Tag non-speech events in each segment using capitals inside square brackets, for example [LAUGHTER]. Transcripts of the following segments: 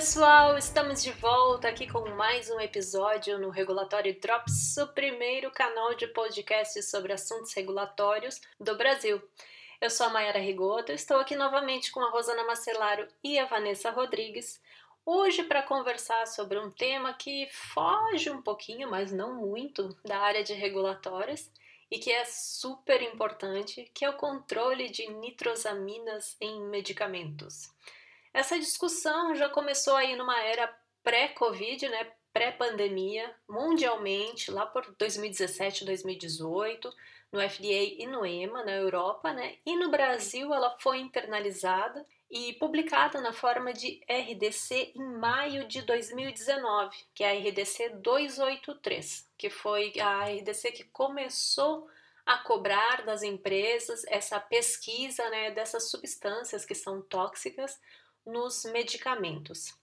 Pessoal, estamos de volta aqui com mais um episódio no Regulatório Drops, o primeiro canal de podcast sobre assuntos regulatórios do Brasil. Eu sou a Mayara Rigoto, estou aqui novamente com a Rosana Marcelaro e a Vanessa Rodrigues, hoje para conversar sobre um tema que foge um pouquinho, mas não muito, da área de regulatórios e que é super importante, que é o controle de nitrosaminas em medicamentos. Essa discussão já começou aí numa era pré-Covid, né, pré-pandemia, mundialmente, lá por 2017, 2018, no FDA e no EMA, na Europa, né? E no Brasil ela foi internalizada e publicada na forma de RDC em maio de 2019, que é a RDC 283, que foi a RDC que começou a cobrar das empresas essa pesquisa né, dessas substâncias que são tóxicas nos medicamentos.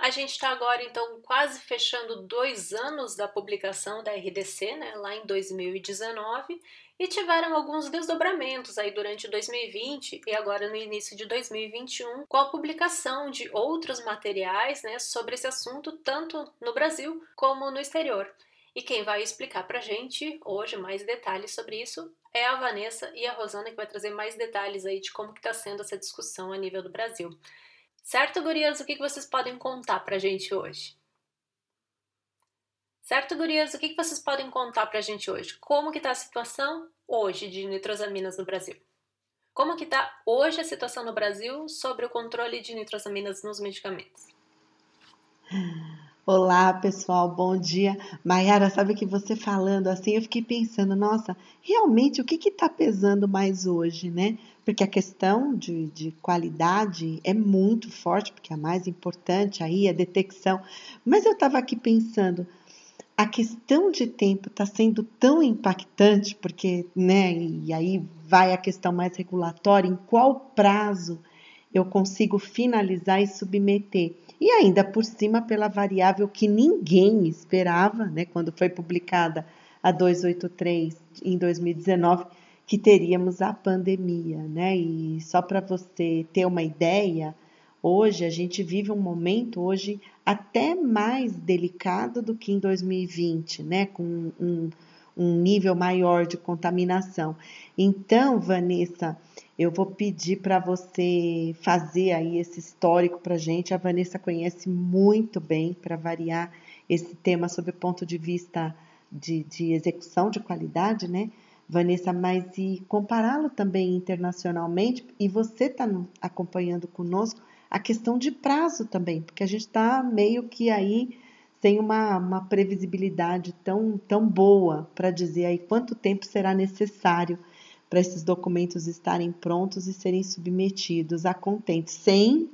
A gente está agora, então, quase fechando dois anos da publicação da RDC, né, lá em 2019, e tiveram alguns desdobramentos aí durante 2020 e agora no início de 2021, com a publicação de outros materiais né, sobre esse assunto, tanto no Brasil como no exterior. E quem vai explicar para a gente hoje mais detalhes sobre isso é a Vanessa e a Rosana, que vai trazer mais detalhes aí de como está sendo essa discussão a nível do Brasil. Certo, gurias? O que vocês podem contar pra gente hoje? Certo, gurias? O que vocês podem contar pra gente hoje? Como que tá a situação hoje de nitrosaminas no Brasil? Como que tá hoje a situação no Brasil sobre o controle de nitrosaminas nos medicamentos? [SIGHS] Olá, pessoal, bom dia. Mayara, sabe que você falando assim, eu fiquei pensando, nossa, realmente o que está pesando mais hoje, né? Porque a questão de, de qualidade é muito forte, porque a mais importante aí é a detecção. Mas eu estava aqui pensando, a questão de tempo está sendo tão impactante, porque, né, e aí vai a questão mais regulatória, em qual prazo eu consigo finalizar e submeter. E ainda por cima, pela variável que ninguém esperava, né, quando foi publicada a 283 em 2019, que teríamos a pandemia, né? E só para você ter uma ideia, hoje a gente vive um momento hoje até mais delicado do que em 2020, né? Com um, um nível maior de contaminação. Então, Vanessa, eu vou pedir para você fazer aí esse histórico para gente. A Vanessa conhece muito bem, para variar, esse tema sob o ponto de vista de, de execução de qualidade, né? Vanessa, mas e compará-lo também internacionalmente, e você está acompanhando conosco a questão de prazo também, porque a gente está meio que aí sem uma, uma previsibilidade tão, tão boa para dizer aí quanto tempo será necessário para esses documentos estarem prontos e serem submetidos a contente, sem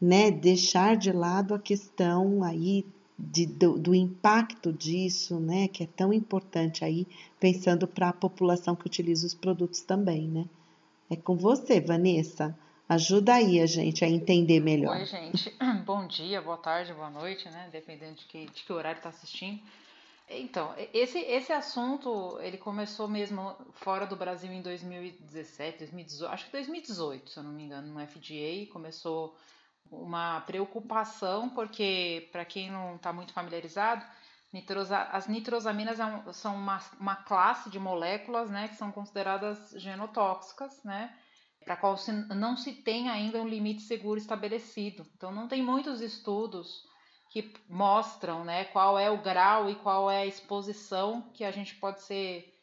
né, deixar de lado a questão aí de, do, do, impacto disso, né, que é tão importante aí, pensando para a população que utiliza os produtos também, né? É com você, Vanessa. Ajuda aí a gente a entender melhor. Oi, gente. [CLEARS THROAT] Bom dia, boa tarde, boa noite, né? Dependendo de que, de que horário está assistindo. Então, esse, esse assunto, ele começou mesmo fora do Brasil em 2017, 2018, acho que 2018, se eu não me engano, no FDA, começou uma preocupação, porque, para quem não está muito familiarizado, nitrosa, as nitrosaminas é são uma, uma classe de moléculas, né, que são consideradas genotóxicas, né, para qual se, não se tem ainda um limite seguro estabelecido. Então, não tem muitos estudos que mostram né, qual é o grau e qual é a exposição que a gente pode ser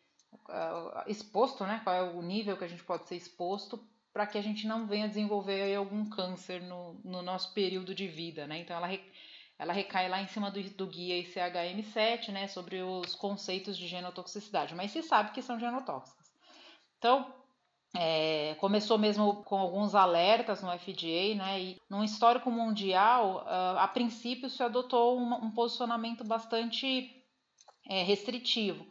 uh, exposto, né, qual é o nível que a gente pode ser exposto para que a gente não venha desenvolver algum câncer no, no nosso período de vida. Né? Então, ela, ela recai lá em cima do, do guia ICHM7 né, sobre os conceitos de genotoxicidade, mas se sabe que são genotóxicas. Então, é, começou mesmo com alguns alertas no FDA, né? E num histórico mundial, uh, a princípio se adotou um, um posicionamento bastante é, restritivo.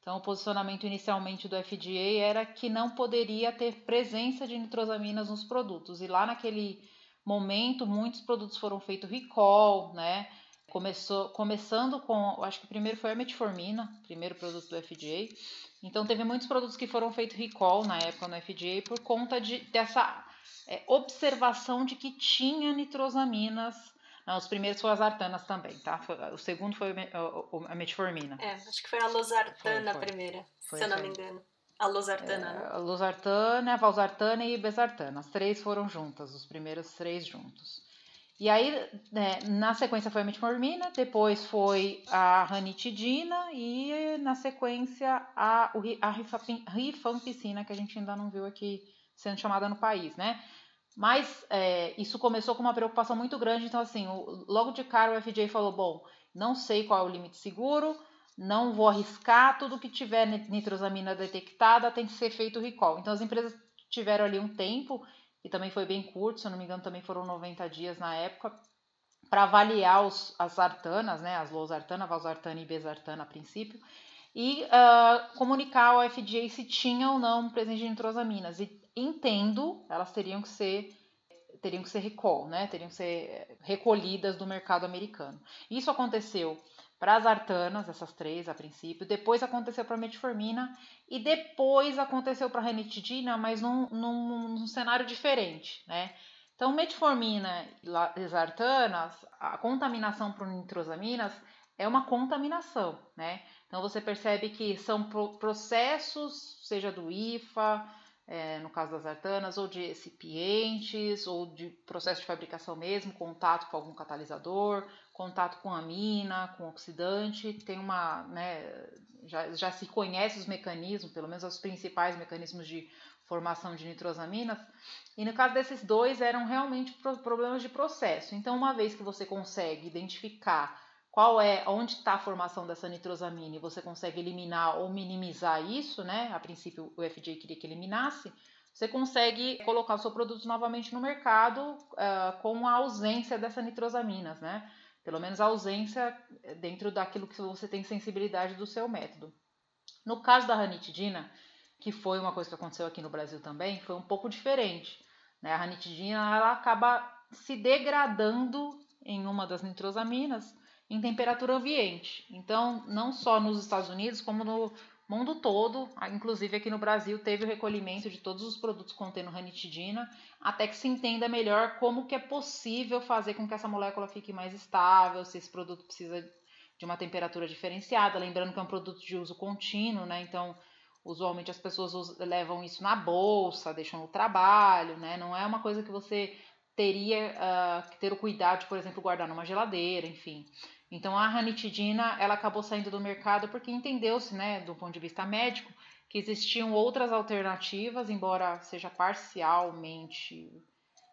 Então, o posicionamento inicialmente do FDA era que não poderia ter presença de nitrosaminas nos produtos. E lá naquele momento, muitos produtos foram feitos recall, né? Começou, começando com, acho que o primeiro foi a metformina, primeiro produto do FDA. Então teve muitos produtos que foram feitos recall na época no FDA por conta de, dessa é, observação de que tinha nitrosaminas. Não, os primeiros foram as artanas também, tá? O segundo foi a metformina. É, acho que foi a losartana a primeira, foi, se eu não me engano. A losartana, é, né? A losartana, a valsartana e besartana. As três foram juntas, os primeiros três juntos. E aí, né, na sequência foi a metformina, depois foi a ranitidina e na sequência a, a rifampicina, que a gente ainda não viu aqui sendo chamada no país, né? Mas é, isso começou com uma preocupação muito grande, então assim, o, logo de cara o FDA falou, bom, não sei qual é o limite seguro, não vou arriscar, tudo que tiver nitrosamina detectada tem que ser feito recall. Então as empresas tiveram ali um tempo e também foi bem curto, se eu não me engano, também foram 90 dias na época, para avaliar os, as artanas, né, as losartana, valsartana e besartana a princípio, e uh, comunicar ao FDA se tinha ou não presença de nitrosaminas. E entendo, elas teriam que ser teriam que ser recall, né? Teriam que ser recolhidas do mercado americano. Isso aconteceu para as artanas, essas três a princípio, depois aconteceu para metformina e depois aconteceu para a ranitidina, mas num, num, num, cenário diferente, né? Então, metformina e as artanas, a contaminação por nitrosaminas é uma contaminação, né? Então, você percebe que são processos, seja do IFA, é, no caso das artanas, ou de recipientes, ou de processo de fabricação mesmo, contato com algum catalisador, contato com amina, com oxidante, tem uma, né, já, já se conhece os mecanismos, pelo menos os principais mecanismos de formação de nitrosaminas, e no caso desses dois eram realmente problemas de processo. Então, uma vez que você consegue identificar qual é, onde está a formação dessa nitrosamina e você consegue eliminar ou minimizar isso, né? A princípio o FDA queria que eliminasse, você consegue colocar o seu produto novamente no mercado uh, com a ausência dessas nitrosaminas, né? Pelo menos a ausência dentro daquilo que você tem sensibilidade do seu método. No caso da ranitidina, que foi uma coisa que aconteceu aqui no Brasil também, foi um pouco diferente. Né? A ranitidina ela acaba se degradando em uma das nitrosaminas em temperatura ambiente. Então, não só nos Estados Unidos, como no mundo todo, inclusive aqui no Brasil, teve o recolhimento de todos os produtos contendo ranitidina, até que se entenda melhor como que é possível fazer com que essa molécula fique mais estável, se esse produto precisa de uma temperatura diferenciada, lembrando que é um produto de uso contínuo, né? Então, usualmente as pessoas levam isso na bolsa, deixam no trabalho, né? Não é uma coisa que você teria uh, que ter o cuidado de, por exemplo, guardar numa geladeira, enfim. Então a ranitidina ela acabou saindo do mercado porque entendeu-se, né, do ponto de vista médico, que existiam outras alternativas, embora seja parcialmente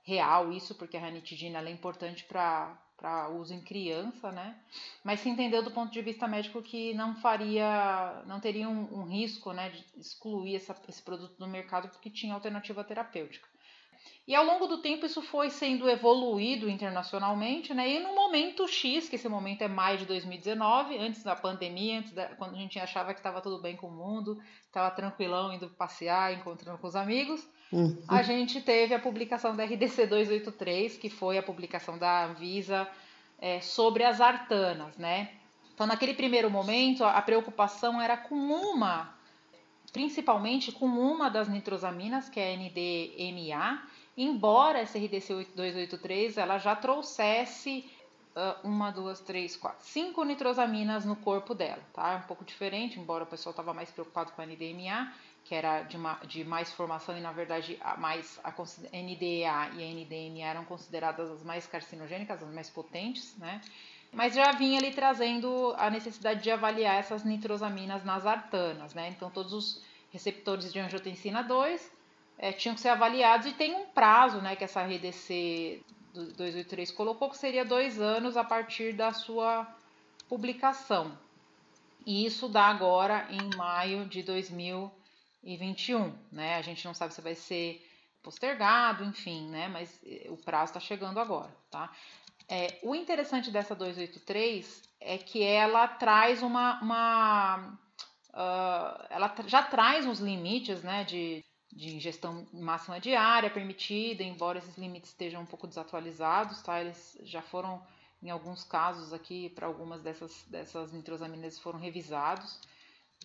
real isso, porque a ranitidina é importante para uso em criança, né? Mas se entendeu do ponto de vista médico que não faria, não teria um, um risco, né, de excluir essa, esse produto do mercado porque tinha alternativa terapêutica. E ao longo do tempo isso foi sendo evoluído internacionalmente, né? E no momento X, que esse momento é maio de 2019, antes da pandemia, antes da, quando a gente achava que estava tudo bem com o mundo, estava tranquilão indo passear, encontrando com os amigos, uhum. a gente teve a publicação da RDC 283, que foi a publicação da Anvisa é, sobre as artanas, né? Então, naquele primeiro momento, a preocupação era com uma, principalmente com uma das nitrosaminas, que é a NDMA, embora essa RDC 283 ela já trouxesse uh, uma, duas, três, quatro, cinco nitrosaminas no corpo dela, tá? É um pouco diferente, embora o pessoal estava mais preocupado com a NDMA, que era de, uma, de mais formação e na verdade a mais a NDA e a NDMA eram consideradas as mais carcinogênicas, as mais potentes, né? Mas já vinha ali trazendo a necessidade de avaliar essas nitrosaminas nas artanas, né? Então todos os receptores de angiotensina 2 é, tinham que ser avaliados e tem um prazo, né, que essa RDC 283 colocou, que seria dois anos a partir da sua publicação. E isso dá agora em maio de 2021, né? A gente não sabe se vai ser postergado, enfim, né? Mas eh, o prazo está chegando agora, tá? É, o interessante dessa 283 é que ela traz uma, uma uh, ela já traz os limites, né, de de ingestão máxima diária permitida, embora esses limites estejam um pouco desatualizados, tá? Eles já foram, em alguns casos aqui, para algumas dessas, dessas nitrosaminas foram revisados.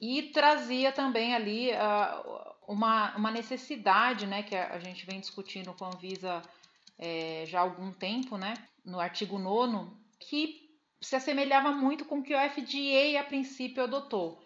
e trazia também ali uh, uma, uma necessidade, né, que a, a, gente vem discutindo com a Anvisa é, já há algum tempo, né, no artigo 9 que se assemelhava muito com o que o FDA a princípio adotou.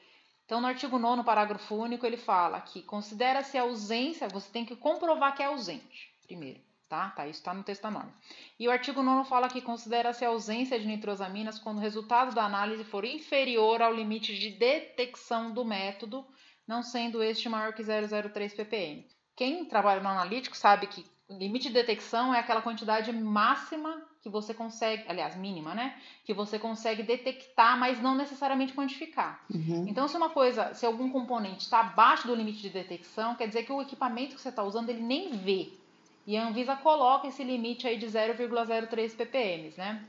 Então, no artigo 9, parágrafo único, ele fala que considera-se a ausência, você tem que comprovar que é ausente, primeiro, tá? tá isso está no texto da norma. E o artigo 9 fala que considera-se a ausência de nitrosaminas quando o resultado da análise for inferior ao limite de detecção do método, não sendo este maior que 003 ppm. Quem trabalha no analítico sabe que o limite de detecção é aquela quantidade máxima que você consegue, aliás, mínima, né? Que você consegue detectar, mas não necessariamente quantificar. Uhum. Então, se uma coisa, se algum componente está abaixo do limite de detecção, quer dizer que o equipamento que você está usando ele nem vê. E a Anvisa coloca esse limite aí de 0,03 ppm, né?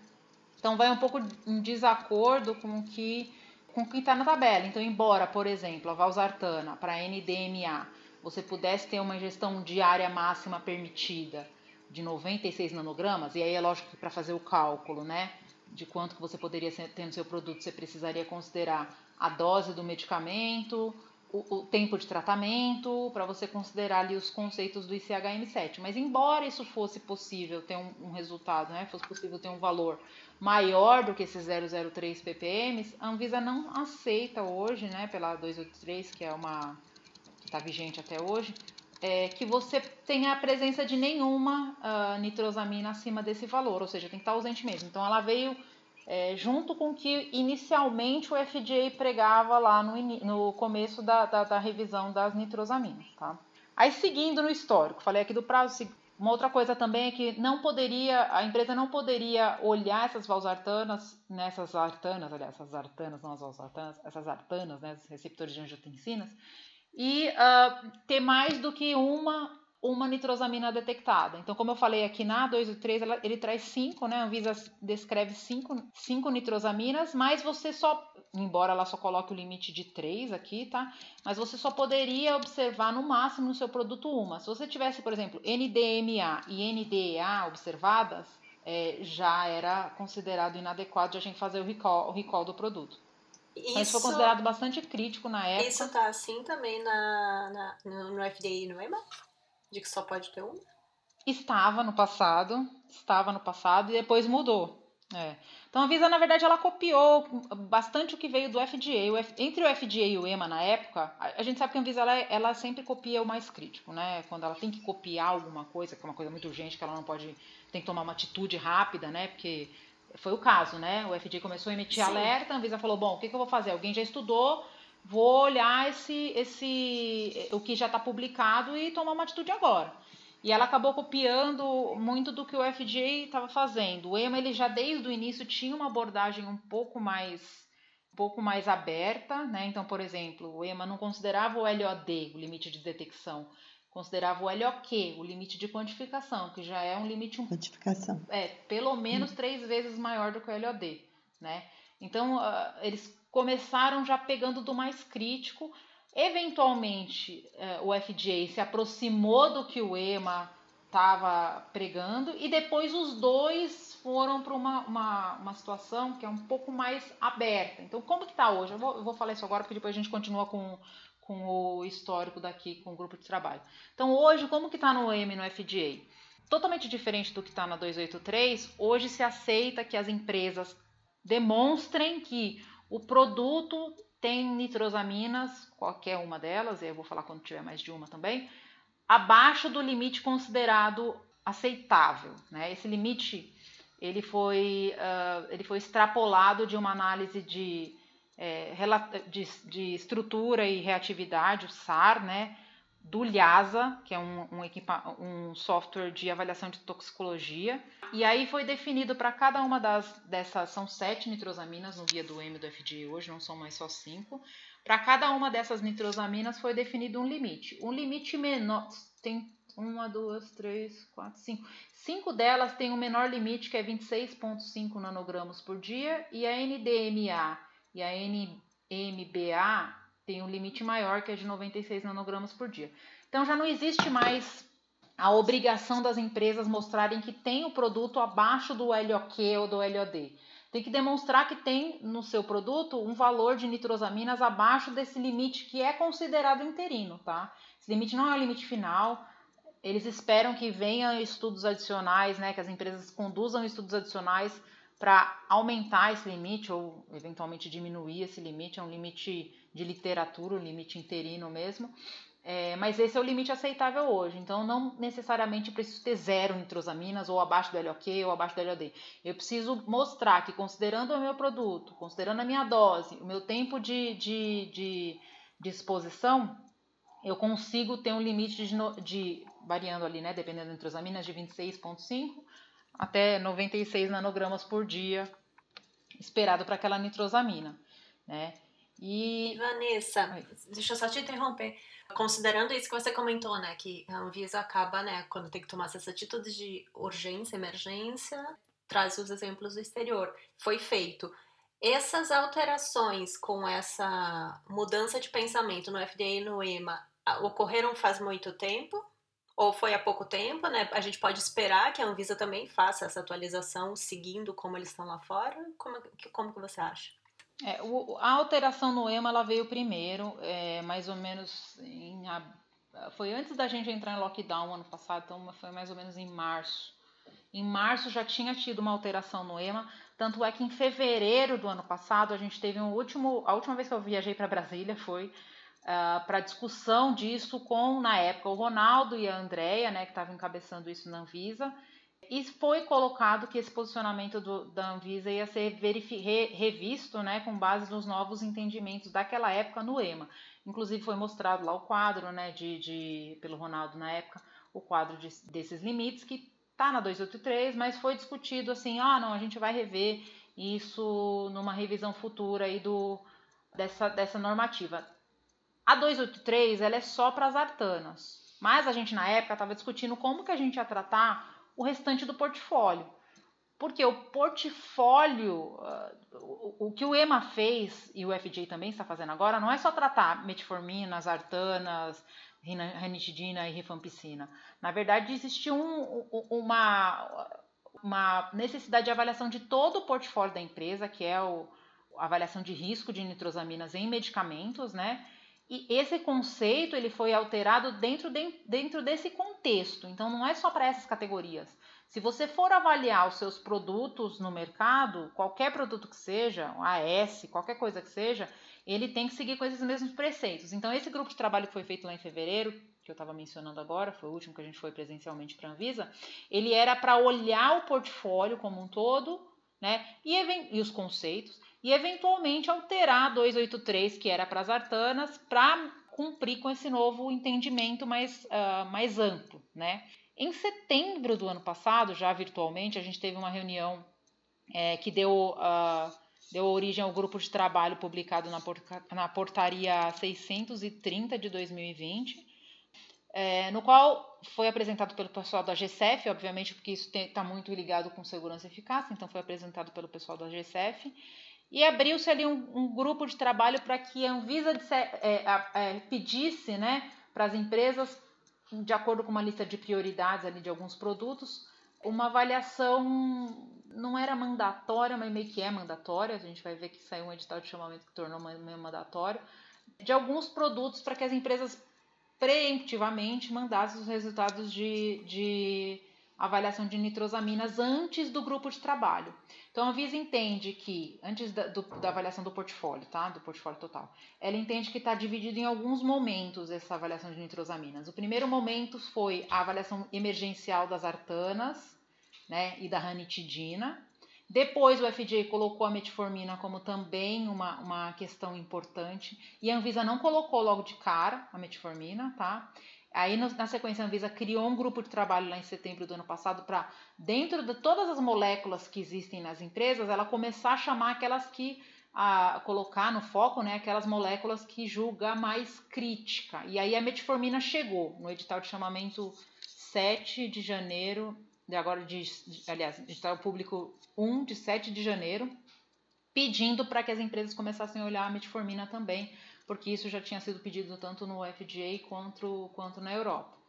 Então vai um pouco em desacordo com o que com o que está na tabela. Então, embora, por exemplo, a valsartana para NDMA você pudesse ter uma ingestão diária máxima permitida de 96 nanogramas, e aí é lógico que para fazer o cálculo, né, de quanto que você poderia ter no seu produto, você precisaria considerar a dose do medicamento, o, o tempo de tratamento, para você considerar ali os conceitos do ICHM7. Mas embora isso fosse possível ter um, um resultado, né, fosse possível ter um valor maior do que esses 003 ppm, a Anvisa não aceita hoje, né, pela 283, que é uma que está vigente até hoje, é, que você tenha a presença de nenhuma uh, nitrosamina acima desse valor, ou seja, tem que estar ausente mesmo. Então ela veio é, junto com o que inicialmente o FDA pregava lá no, no começo da, da, da, revisão das nitrosaminas. Tá? Aí seguindo no histórico, falei aqui do prazo. Uma outra coisa também é que não poderia, a empresa não poderia olhar essas valsartanas, nessas artanas, aliás, essas artanas, não as valsartanas, essas artanas, né, receptores de angiotensinas, e uh, ter mais do que uma uma nitrosamina detectada. Então, como eu falei aqui na 2 e 3, ela, ele traz cinco, né? A Anvisa descreve cinco, cinco nitrosaminas, mas você só, embora ela só coloque o limite de três aqui, tá? Mas você só poderia observar no máximo no seu produto uma. Se você tivesse, por exemplo, NDMA e NDEA observadas, é, já era considerado inadequado de a gente fazer o recall, o recall do produto. Isso, Mas foi considerado bastante crítico na época. Isso tá assim também na, na, no, no FDA e no EMA? De que só pode ter um? Estava no passado, estava no passado e depois mudou. É. Então a Visa, na verdade, ela copiou bastante o que veio do FDA. O F... Entre o FDA e o EMA na época, a gente sabe que a Visa ela, ela sempre copia o mais crítico, né? Quando ela tem que copiar alguma coisa, que é uma coisa muito urgente, que ela não pode. tem que tomar uma atitude rápida, né? Porque foi o caso, né? O FDA começou a emitir Sim. alerta, a Anvisa falou, bom, o que, que eu vou fazer? Alguém já estudou, vou olhar esse, esse o que já está publicado e tomar uma atitude agora. E ela acabou copiando muito do que o FDA estava fazendo. O EMA ele já desde o início tinha uma abordagem um pouco mais um pouco mais aberta, né? Então, por exemplo, o EMA não considerava o LOD, o limite de detecção, considerava o LOQ, o limite de quantificação, que já é um limite um, quantificação. É, pelo menos hum. três vezes maior do que o LOD, né? Então, uh, eles começaram já pegando do mais crítico. Eventualmente, uh, o FDA se aproximou do que o EMA estava pregando e depois os dois foram para uma, uma, uma, situação que é um pouco mais aberta. Então, como que está hoje? Eu vou, eu vou falar isso agora porque depois a gente continua com com o histórico daqui, com o grupo de trabalho. Então, hoje, como que está no EM no FDA? Totalmente diferente do que está na 283, hoje se aceita que as empresas demonstrem que o produto tem nitrosaminas, qualquer uma delas, e eu vou falar quando tiver mais de uma também, abaixo do limite considerado aceitável. Né? Esse limite ele foi, uh, ele foi extrapolado de uma análise de é, de, de, estrutura e reatividade, o SAR, né, do LHASA, que é um, um, um software de avaliação de toxicologia. E aí foi definido para cada uma das dessas, são sete nitrosaminas no guia do M do FDA hoje, não são mais só cinco. Para cada uma dessas nitrosaminas foi definido um limite. Um limite menor, tem uma, duas, três, quatro, cinco. Cinco delas têm o um menor limite, que é 26,5 nanogramas por dia, e a NDMA e a NMBA tem um limite maior que é de 96 nanogramas por dia. Então já não existe mais a obrigação das empresas mostrarem que tem o produto abaixo do LOQ ou do LOD. tem que demonstrar que tem no seu produto um valor de nitrosaminas abaixo desse limite que é considerado interino, tá? Esse limite não é o limite final. Eles esperam que venham estudos adicionais, né, que as empresas conduzam estudos adicionais para aumentar esse limite ou eventualmente diminuir esse limite. É um limite de literatura, um limite interino mesmo. É, mas esse é o limite aceitável hoje. Então, não necessariamente preciso ter zero nitrosaminas, ou abaixo do LOQ, ou abaixo do LOD. Eu preciso mostrar que, considerando o meu produto, considerando a minha dose, o meu tempo de, de, de, de exposição, eu consigo ter um limite de, de variando ali, né, dependendo da nitrosaminas, de 26,5 até 96 nanogramas por dia esperado para aquela nitrosamina, né? E Vanessa, Oi. deixa eu só te interromper. Considerando isso que você comentou, né, que a Anvisa acaba, né, quando tem que tomar essas atitudes de urgência, emergência, traz os exemplos do exterior. Foi feito. Essas alterações com essa mudança de pensamento no FDA e no EMA ocorreram faz muito tempo? Ou foi há pouco tempo, né? A gente pode esperar que a Anvisa também faça essa atualização seguindo como eles estão lá fora? Como, como que você acha? É, o, a alteração no EMA ela veio primeiro, é, mais ou menos em foi antes da gente entrar em lockdown ano passado, então foi mais ou menos em março. Em março já tinha tido uma alteração no EMA, tanto é que em fevereiro do ano passado a gente teve um último, a última vez que eu viajei para Brasília foi uh, para discussão disso com na época o Ronaldo e a Andrea, né, que estavam encabeçando isso na Anvisa, e foi colocado que esse posicionamento do, da Anvisa ia ser re, revisto né, com base nos novos entendimentos daquela época no EMA. Inclusive foi mostrado lá o quadro né, de, de pelo Ronaldo na época, o quadro de, desses limites que está na 283, mas foi discutido assim, ah não, a gente vai rever isso numa revisão futura aí do, dessa, dessa normativa. A 283 ela é só para as artanas, mas a gente na época estava discutindo como que a gente ia tratar o restante do portfólio. Porque o portfólio, uh, o, que o EMA fez e o FDA também está fazendo agora, não é só tratar metformina, artanas, ranitidina e rifampicina. Na verdade, existe um, uma, uma necessidade de avaliação de todo o portfólio da empresa, que é o, a avaliação de risco de nitrosaminas em medicamentos, né? E esse conceito ele foi alterado dentro, de, dentro desse contexto. Então não é só para essas categorias. Se você for avaliar os seus produtos no mercado, qualquer produto que seja, AS, qualquer coisa que seja, ele tem que seguir com esses mesmos preceitos. Então esse grupo de trabalho que foi feito lá em fevereiro, que eu estava mencionando agora, foi o último que a gente foi presencialmente para a Anvisa, ele era para olhar o portfólio como um todo, né, e, e os conceitos, e eventualmente alterar a 283, que era para as artanas, para cumprir com esse novo entendimento mais, uh, mais amplo. Né? Em setembro do ano passado, já virtualmente, a gente teve uma reunião é, que deu, uh, deu origem ao grupo de trabalho publicado na, na portaria 630 de 2020, é, no qual foi apresentado pelo pessoal da GCF, obviamente, porque isso está muito ligado com segurança e eficácia, então foi apresentado pelo pessoal da GCF, e abriu-se ali um, um, grupo de trabalho para que a Anvisa disse, é, é, pedisse né, para as empresas, de acordo com uma lista de prioridades ali de alguns produtos, uma avaliação não era mandatória, mas meio que é mandatória. A gente vai ver que saiu um edital de chamamento que tornou meio mandatório de alguns produtos para que as empresas preemptivamente mandassem os resultados de, de avaliação de nitrosaminas antes do grupo de trabalho. Então a Visa entende que, antes da, do, da avaliação do portfólio, tá? Do portfólio total, ela entende que está dividido em alguns momentos essa avaliação de nitrosaminas. O primeiro momento foi a avaliação emergencial das artanas, né? E da ranitidina. Depois o FDA colocou a metformina como também uma, uma questão importante. E a Anvisa não colocou logo de cara a metformina, tá? Aí, na sequência, a Anvisa criou um grupo de trabalho lá em setembro do ano passado para, dentro de todas as moléculas que existem nas empresas, ela começar a chamar aquelas que a colocar no foco, né, aquelas moléculas que julga mais crítica. E aí a metformina chegou no edital de chamamento 7 de janeiro, de agora de, aliás, edital público 1 de 7 de janeiro, pedindo para que as empresas começassem a olhar a metformina também porque isso já tinha sido pedido tanto no FDA quanto, quanto na Europa.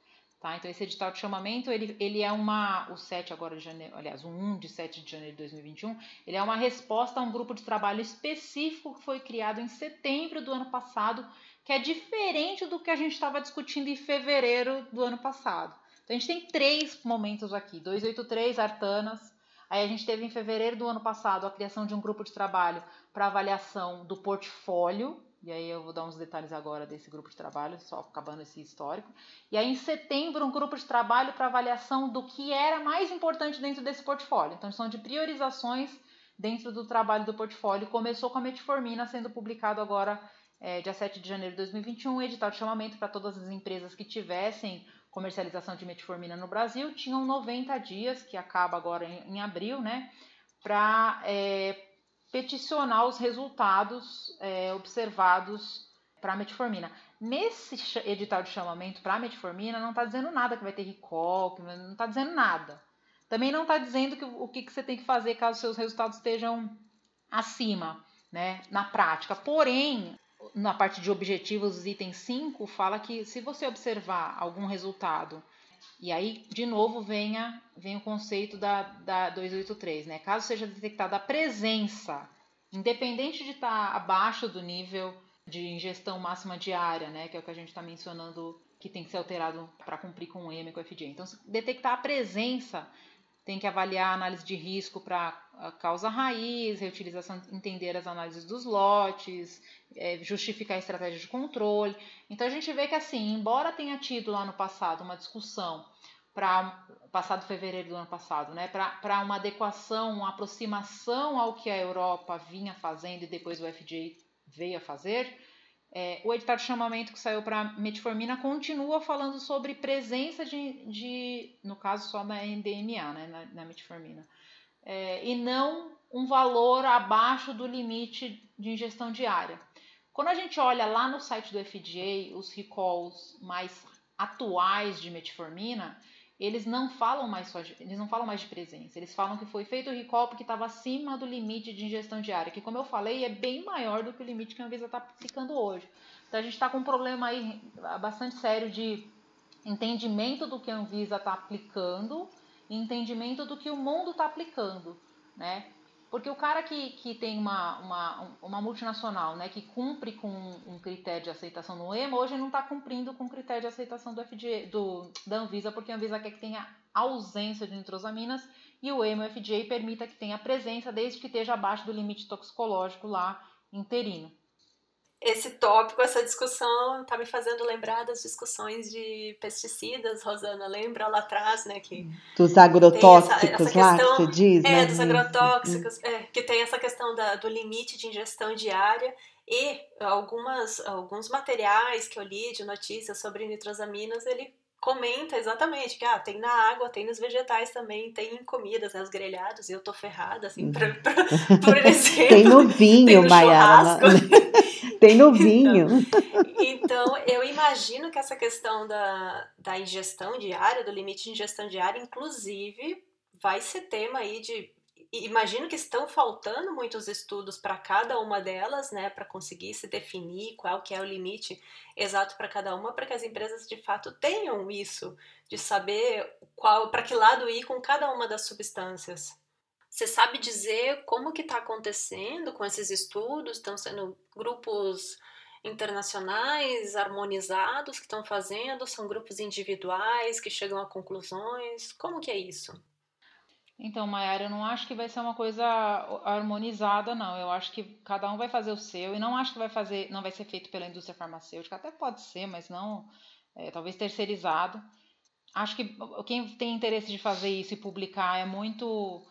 Tá? Então, esse edital de chamamento, ele, ele é uma, o 7 agora de janeiro, aliás, o 1 de 7 de janeiro de 2021, ele é uma resposta a um grupo de trabalho específico que foi criado em setembro do ano passado, que é diferente do que a gente estava discutindo em fevereiro do ano passado. Então, a gente tem três momentos aqui, 283, Artanas, aí a gente teve em fevereiro do ano passado a criação de um grupo de trabalho para avaliação do portfólio, e aí eu vou dar uns detalhes agora desse grupo de trabalho, só acabando esse histórico. E aí em setembro, um grupo de trabalho para avaliação do que era mais importante dentro desse portfólio. Então são de priorizações dentro do trabalho do portfólio. Começou com a metformina sendo publicado agora é, dia 7 de janeiro de 2021, um edital de chamamento para todas as empresas que tivessem comercialização de metformina no Brasil, tinham 90 dias, que acaba agora em, em abril, né, para é, peticionar os resultados é, observados para a metformina. Nesse edital de chamamento para a metformina, não está dizendo nada que vai ter recall, não está dizendo nada. Também não está dizendo que, o que, que você tem que fazer caso seus resultados estejam acima, né, na prática. Porém, na parte de objetivos, item 5, fala que se você observar algum resultado e aí, de novo, venha, vem o conceito da, da 283, né? Caso seja detectada a presença, independente de estar tá abaixo do nível de ingestão máxima diária, né? Que é o que a gente está mencionando que tem que ser alterado para cumprir com o EMA e com o FDA. Então, se detectar a presença, tem que avaliar a análise de risco para causa raiz, reutilização, entender as análises dos lotes, é, justificar a estratégia de controle. Então a gente vê que assim, embora tenha tido lá no passado uma discussão para passado fevereiro do ano passado, né, para uma adequação, uma aproximação ao que a Europa vinha fazendo e depois o FDA veio a fazer, é, o edital de chamamento que saiu para metformina continua falando sobre presença de, de no caso só da NDMA, né, na, na metformina, é, e não um valor abaixo do limite de ingestão diária. Quando a gente olha lá no site do FDA, os recalls mais atuais de metformina, eles não falam mais só de, eles não falam mais de presença, eles falam que foi feito o recall porque estava acima do limite de ingestão diária, que como eu falei é bem maior do que o limite que a Anvisa está aplicando hoje. Então a gente está com um problema aí bastante sério de entendimento do que a Anvisa está aplicando entendimento do que o mundo está aplicando, né? Porque o cara que, que tem uma, uma, uma multinacional né, que cumpre com um critério de aceitação no EMA, hoje não está cumprindo com o critério de aceitação do FDA, do, da Anvisa, porque a Anvisa quer que tenha ausência de nitrosaminas e o EMA e o FDA permita que tenha presença desde que esteja abaixo do limite toxicológico lá interino esse tópico, essa discussão está me fazendo lembrar das discussões de pesticidas, Rosana, lembra lá atrás, né, que dos agrotóxicos essa, essa questão, lá, você diz, é, né? dos agrotóxicos, é, que tem essa questão da, do limite de ingestão diária e algumas alguns materiais que eu li de notícias sobre nitrosaminas, ele comenta exatamente que ah, tem na água, tem nos vegetais também, tem em comidas, né, os grelhados, e eu tô ferrada, assim, pra, pra, [LAUGHS] por exemplo. tem no vinho, tem no Maiara. [LAUGHS] tem no vinho. Então, então, eu imagino que essa questão da, da ingestão diária, do limite de ingestão diária, inclusive, vai ser tema aí de imagino que estão faltando muitos estudos para cada uma delas, né, para conseguir se definir qual que é o limite exato para cada uma, para que as empresas de fato tenham isso, de saber qual, para que lado ir com cada uma das substâncias. Você sabe dizer como que está acontecendo com esses estudos? Estão sendo grupos internacionais harmonizados que estão fazendo? São grupos individuais que chegam a conclusões? Como que é isso? Então, Mayara, eu não acho que vai ser uma coisa harmonizada, não. Eu acho que cada um vai fazer o seu e não acho que vai fazer, não vai ser feito pela indústria farmacêutica. Até pode ser, mas não, é, talvez terceirizado. Acho que quem tem interesse de fazer isso e publicar é muito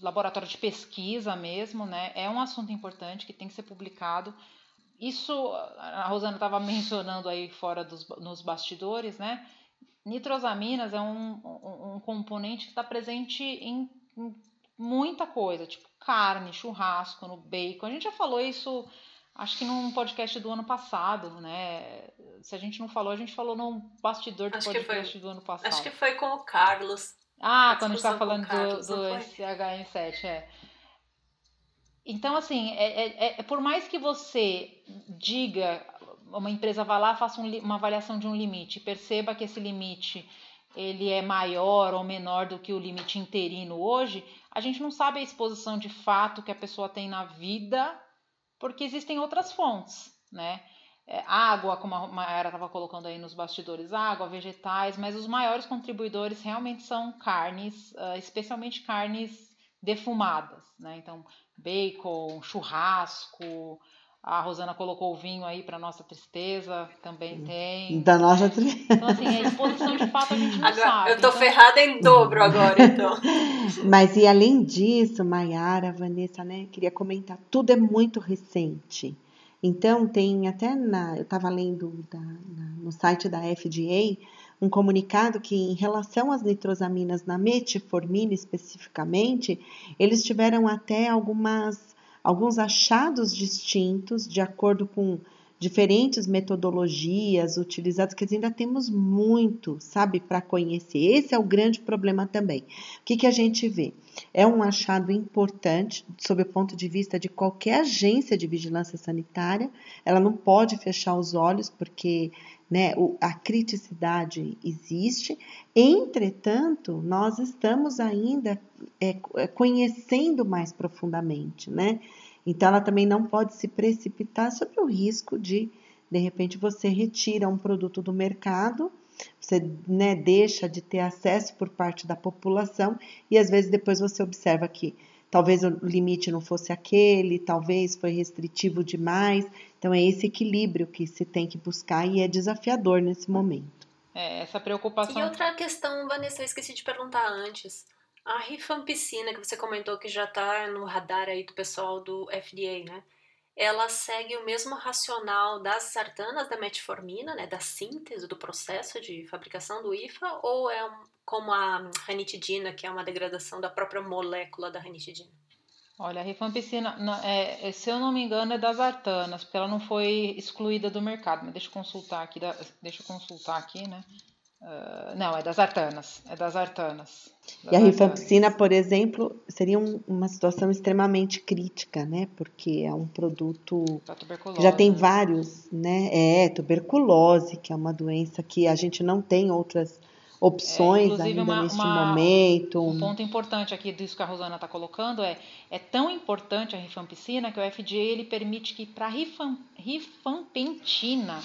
laboratório de pesquisa mesmo, né? É um assunto importante que tem que ser publicado. Isso a Rosana estava [LAUGHS] mencionando aí fora dos nos bastidores, né? Nitrosaminas é um, um, um componente que está presente em, em, muita coisa, tipo carne, churrasco, no bacon. A gente já falou isso, acho que num podcast do ano passado, né? Se a gente não falou, a gente falou num bastidor do acho podcast foi, do ano passado. Acho que foi com o Carlos. Ah, quando a gente estava falando Carlos, do, do SHM7, é. Então, assim, é, é, é, por mais que você diga uma empresa vá lá, faça um, uma avaliação de um limite, perceba que esse limite ele é maior ou menor do que o limite interino hoje, a gente não sabe a exposição de fato que a pessoa tem na vida, porque existem outras fontes, né? É, água, como a Mayara estava colocando aí nos bastidores, água, vegetais, mas os maiores contribuidores realmente são carnes, uh, especialmente carnes defumadas, né? Então, bacon, churrasco, a Rosana colocou o vinho aí para nossa tristeza, também tem. Da nossa tristeza. Então, assim, a exposição de fato a gente não agora, sabe. Eu tô então... ferrada em dobro agora, então. [LAUGHS] Mas e além disso, Maiara, Vanessa, né? Queria comentar, tudo é muito recente. Então, tem até na. Eu estava lendo da, na, no site da FDA um comunicado que, em relação às nitrosaminas na metformina especificamente, eles tiveram até algumas alguns achados distintos de acordo com diferentes metodologias utilizadas, que ainda temos muito, sabe, para conhecer. Esse é o grande problema também. O que, que a gente vê? É um achado importante sob o ponto de vista de qualquer agência de vigilância sanitária. Ela não pode fechar os olhos porque né, a criticidade existe. Entretanto, nós estamos ainda é, é, conhecendo mais profundamente, né? Então, ela também não pode se precipitar sobre o risco de, de repente, você retira um produto do mercado, você né, deixa de ter acesso por parte da população e às vezes depois você observa que talvez o limite não fosse aquele, talvez foi restritivo demais. Então, é esse equilíbrio que se tem que buscar e é desafiador nesse momento. É, essa preocupação. E outra questão, Vanessa, eu esqueci de perguntar antes. A rifampicina, que você comentou que já está no radar aí do pessoal do FDA, né? Ela segue o mesmo racional das sartanas da metformina, né? Da síntese do processo de fabricação do IFA, ou é um, como a ranitidina, que é uma degradação da própria molécula da ranitidina? Olha, a rifampicina, é, é, se eu não me engano, é das artanas, porque ela não foi excluída do mercado. Mas deixa eu consultar aqui, deixa eu consultar aqui, né? Uh, não, é das artanas. É das artanas. Das e a rifampicina, por exemplo, seria um, uma situação extremamente crítica, né? Porque é um produto que já tem vários, né? É, tuberculose, que é uma doença que a gente não tem outras opções é, ainda uma, neste uma, momento. Um ponto importante aqui disso que a Rosana está colocando é é tão importante a rifampicina que o FDA ele permite que para rifam, rifampentina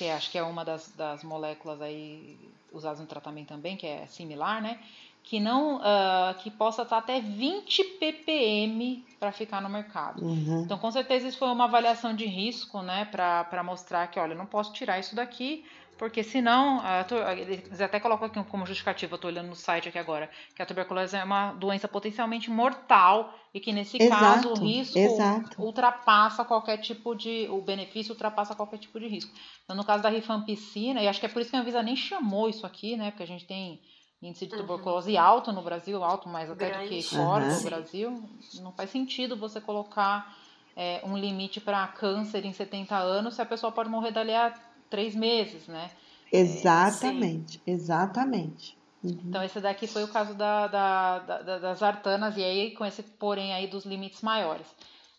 que é, acho que é uma das, das moléculas aí usadas no tratamento também, que é similar, né? Que não uh, que possa estar até 20 ppm para ficar no mercado. Uhum. Então, com certeza, isso foi uma avaliação de risco, né? Para mostrar que, olha, não posso tirar isso daqui, porque senão, tô, eles até colocam aqui como justificativa, eu estou olhando no site aqui agora, que a tuberculose é uma doença potencialmente mortal e que nesse exato, caso o risco exato. ultrapassa qualquer tipo de, o benefício ultrapassa qualquer tipo de risco. Então no caso da rifampicina, e acho que é por isso que a Anvisa nem chamou isso aqui, né, porque a gente tem índice de tuberculose uhum. alto no Brasil, alto mais até Grande. do que fora uhum. do Brasil, não faz sentido você colocar é, um limite para câncer em 70 anos se a pessoa pode morrer dali a três meses, né? Exatamente, é, exatamente. Uhum. Então, esse daqui foi o caso da, da, da, das artanas, e aí com esse porém aí dos limites maiores.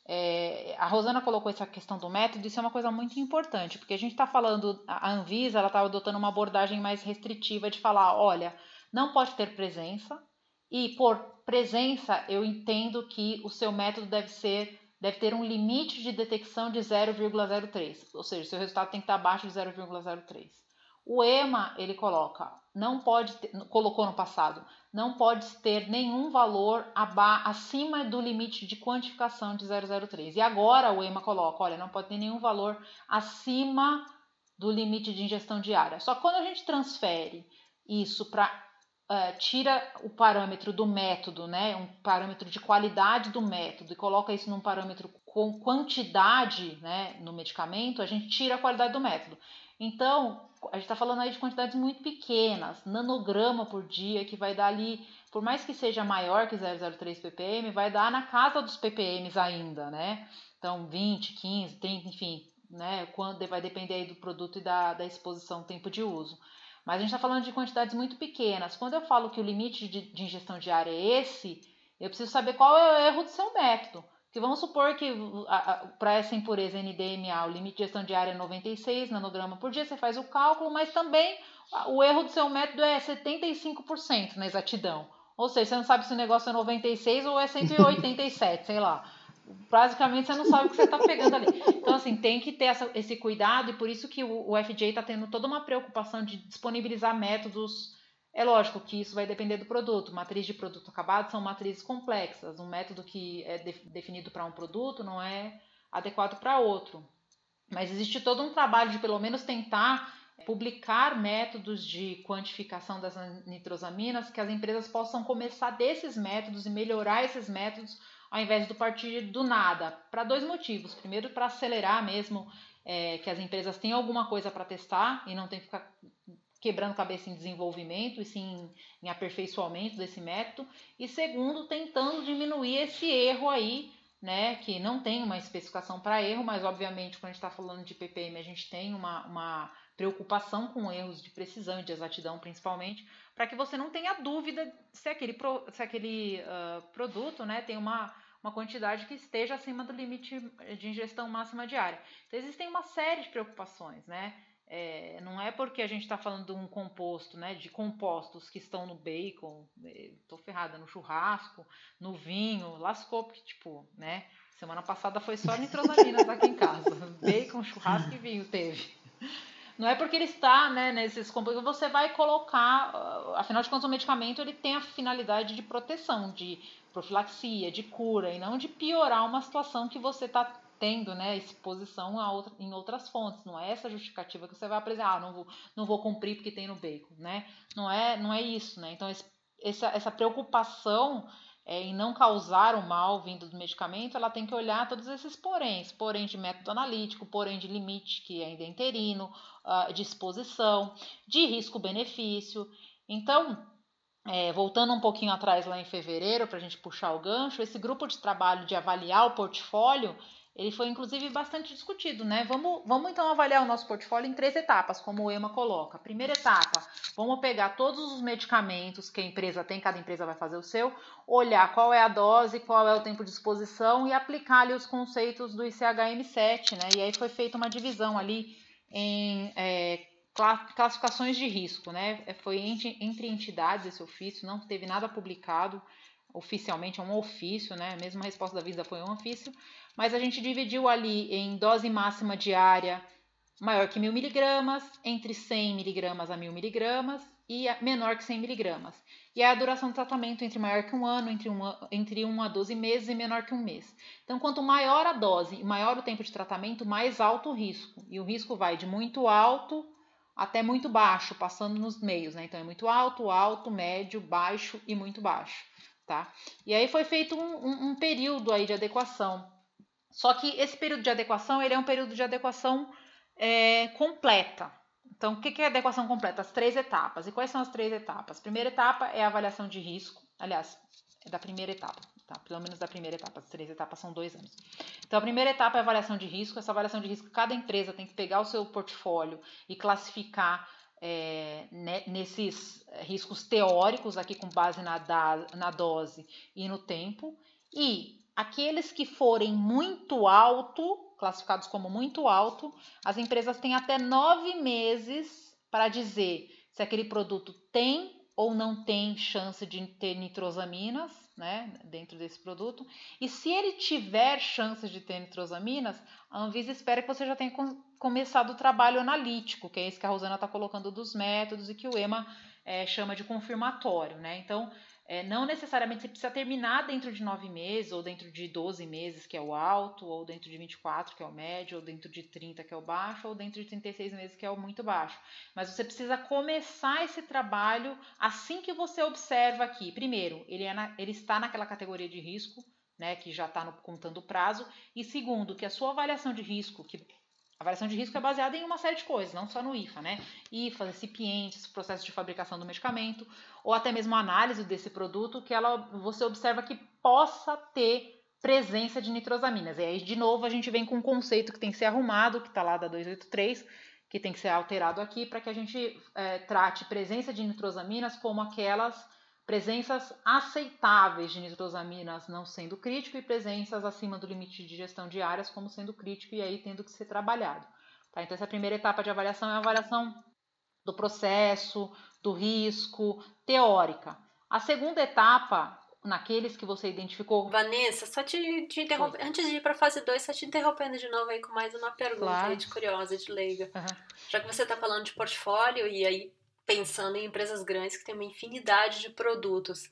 É, a Rosana colocou essa questão do método, isso é uma coisa muito importante, porque a gente está falando, a Anvisa ela está adotando uma abordagem mais restritiva de falar, olha, não pode ter presença, e por presença eu entendo que o seu método deve ser deve ter um limite de detecção de 0,03, ou seja, seu resultado tem que estar abaixo de 0,03. O EMA, ele coloca, não pode ter, colocou no passado, não pode ter nenhum valor acima do limite de quantificação de 003. E agora o EMA coloca, olha, não pode ter nenhum valor acima do limite de ingestão diária. Só quando a gente transfere isso para uh, tira o parâmetro do método, né, um parâmetro de qualidade do método, e coloca isso num parâmetro com quantidade né, no medicamento, a gente tira a qualidade do método. Então, a gente está falando aí de quantidades muito pequenas, nanograma por dia, que vai dar ali, por mais que seja maior que 003 ppm, vai dar na casa dos ppms ainda, né? Então, 20, 15, 30, enfim, né? Quando vai depender aí do produto e da, da exposição, tempo de uso. Mas a gente está falando de quantidades muito pequenas. Quando eu falo que o limite de, de ingestão diária é esse, eu preciso saber qual é o erro do seu método. Porque vamos supor que para essa impureza NDMA, o limite de gestão diária é 96 nanograma por dia, você faz o cálculo, mas também o erro do seu método é 75% na exatidão. Ou seja, você não sabe se o negócio é 96 ou é 187, sei lá. Basicamente, você não sabe o que você está pegando ali. Então, assim, tem que ter essa, esse cuidado e por isso que o, o FJ está tendo toda uma preocupação de disponibilizar métodos. É lógico que isso vai depender do produto. Matriz de produto acabado são matrizes complexas. Um método que é de, definido para um produto não é adequado para outro. Mas existe todo um trabalho de pelo menos tentar publicar métodos de quantificação das nitrosaminas, que as empresas possam começar desses métodos e melhorar esses métodos ao invés de partir do nada, para dois motivos. Primeiro, para acelerar mesmo é, que as empresas tenham alguma coisa para testar e não tem que ficar quebrando cabeça em desenvolvimento e sim em aperfeiçoamento desse método. E segundo, tentando diminuir esse erro aí né, que não tem uma especificação para erro, mas obviamente quando a gente está falando de PPM a gente tem uma, uma preocupação com erros de precisão e de exatidão principalmente, para que você não tenha dúvida se aquele, se aquele uh, produto né, tem uma, uma quantidade que esteja acima do limite de ingestão máxima diária. Então existem uma série de preocupações, né? É, não é porque a gente está falando de um composto, né, de compostos que estão no bacon, é, ferrada, no churrasco, no vinho, lascou, porque, tipo, né, semana passada foi só nitrosaminas aqui em casa, [LAUGHS] bacon, churrasco e vinho teve. Não é porque ele está né, nesses compostos, você vai colocar, ah, afinal de contas, o medicamento ele tem a finalidade de proteção, de profilaxia, de cura, e não de piorar uma situação que você está tendo né, exposição a outra, em outras fontes. Não é essa justificativa que você vai apresentar, ah, não vou, não vou cumprir porque tem no bacon. Né? Não, é, não é isso. Né? Então, esse, essa, essa preocupação é, em não causar o mal vindo do medicamento, ela tem que olhar todos esses poréns, porém de método analítico, porém de limite, que ainda é interino, uh, de exposição, de risco-benefício. Então, é, voltando um pouquinho atrás lá em fevereiro, para a gente puxar o gancho, esse grupo de trabalho de avaliar o portfólio, ele foi inclusive bastante discutido, né? Vamos, vamos então avaliar o nosso portfólio em três etapas, como o EMA coloca. Primeira etapa, vamos pegar todos os medicamentos que a empresa tem, cada empresa vai fazer o seu, olhar qual é a dose, qual é o tempo de exposição e aplicar ali os conceitos do ICHM7, né? E aí foi feita uma divisão ali em é, classificações de risco, né? Foi entre, entidades esse ofício, não teve nada publicado oficialmente, é um ofício, né? A mesma resposta da Visa foi um ofício, mas a gente dividiu ali em dose máxima diária maior que mil miligramas, entre 100 miligramas a mil miligramas e menor que 100 miligramas. E a duração do tratamento entre maior que um ano, entre 1 um, entre um a 12 meses e menor que um mês. Então, quanto maior a dose e maior o tempo de tratamento, mais alto o risco. E o risco vai de muito alto até muito baixo, passando nos meios, né? Então, é muito alto, alto, médio, baixo e muito baixo, tá? E aí foi feito um, um, um período aí de adequação só que esse período de adequação ele é um período de adequação é, completa. Então, o que é adequação completa? As três etapas. E quais são as três etapas? Primeira etapa é a avaliação de risco. Aliás, é da primeira etapa, tá? Pelo menos da primeira etapa. As três etapas são dois anos. Então, a primeira etapa é avaliação de risco. Essa avaliação de risco, cada empresa tem que pegar o seu portfólio e classificar é, né, nesses riscos teóricos, aqui com base na, da, na dose e no tempo. E Aqueles que forem muito alto, classificados como muito alto, as empresas têm até nove meses para dizer se aquele produto tem ou não tem chance de ter nitrosaminas, né, dentro desse produto. E se ele tiver chances de ter nitrosaminas, a Anvisa espera que você já tenha começado o trabalho analítico, que é esse que a Rosana está colocando dos métodos e que o EMA é, chama de confirmatório, né? Então, é, não necessariamente você precisa terminar dentro de nove meses, ou dentro de 12 meses, que é o alto, ou dentro de 24, que é o médio, ou dentro de 30, que é o baixo, ou dentro de 36 meses, que é o muito baixo. Mas você precisa começar esse trabalho assim que você observa aqui. Primeiro, ele, é na, ele está naquela categoria de risco, né, que já está contando o prazo. E segundo, que a sua avaliação de risco, que a avaliação de risco é baseada em uma série de coisas, não só no IFA, né? IFA, recipientes, processo de fabricação do medicamento, ou até mesmo análise desse produto, que ela, você observa que possa ter presença de nitrosaminas. E aí, de novo, a gente vem com um conceito que tem que ser arrumado, que está lá da 283, que tem que ser alterado aqui, para que a gente é, trate presença de nitrosaminas como aquelas presenças aceitáveis de nitrosaminas não sendo crítico e presenças acima do limite de digestão diárias como sendo crítico e aí tendo que ser trabalhado. Tá? Então, essa primeira etapa de avaliação é a avaliação do processo, do risco, teórica. A segunda etapa, naqueles que você identificou. Vanessa, só te, te interromper. Antes de ir para a fase 2, só te interrompendo de novo aí com mais uma pergunta claro. de curiosa, de leiga. Uhum. Já que você está falando de portfólio e aí pensando em empresas grandes que têm uma infinidade de produtos.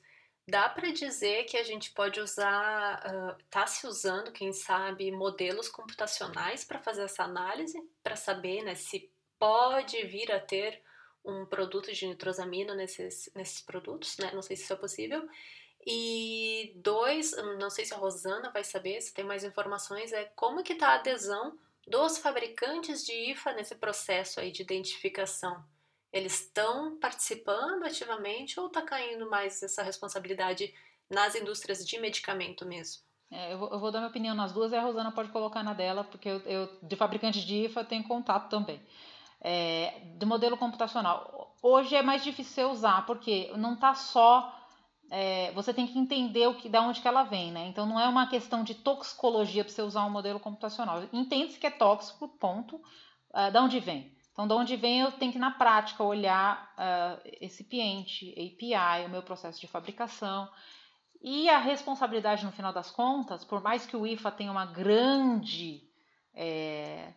Dá para dizer que a gente pode usar, está uh, se usando, quem sabe, modelos computacionais para fazer essa análise, para saber né, se pode vir a ter um produto de nitrosamina nesses, nesses produtos, né? Não sei se isso é possível. E dois, não sei se a Rosana vai saber, se tem mais informações, é como que está a adesão dos fabricantes de IFA nesse processo aí de identificação. Eles estão participando ativamente ou está caindo mais essa responsabilidade nas indústrias de medicamento mesmo? É, eu, vou, eu, vou, dar minha opinião nas duas e a Rosana pode colocar na dela, porque eu, eu de fabricante de IFA tenho contato também. É, do modelo computacional. Hoje é mais difícil usar, porque não está só. É, você tem que entender o que, da onde que ela vem, né? Então não é uma questão de toxicologia para você usar um modelo computacional. Entende-se que é tóxico, ponto. Uh, da onde vem? Então, de onde vem, eu tenho que, na prática, olhar uh, recipiente, API, o meu processo de fabricação. E a responsabilidade, no final das contas, por mais que o IFA tenha uma grande é,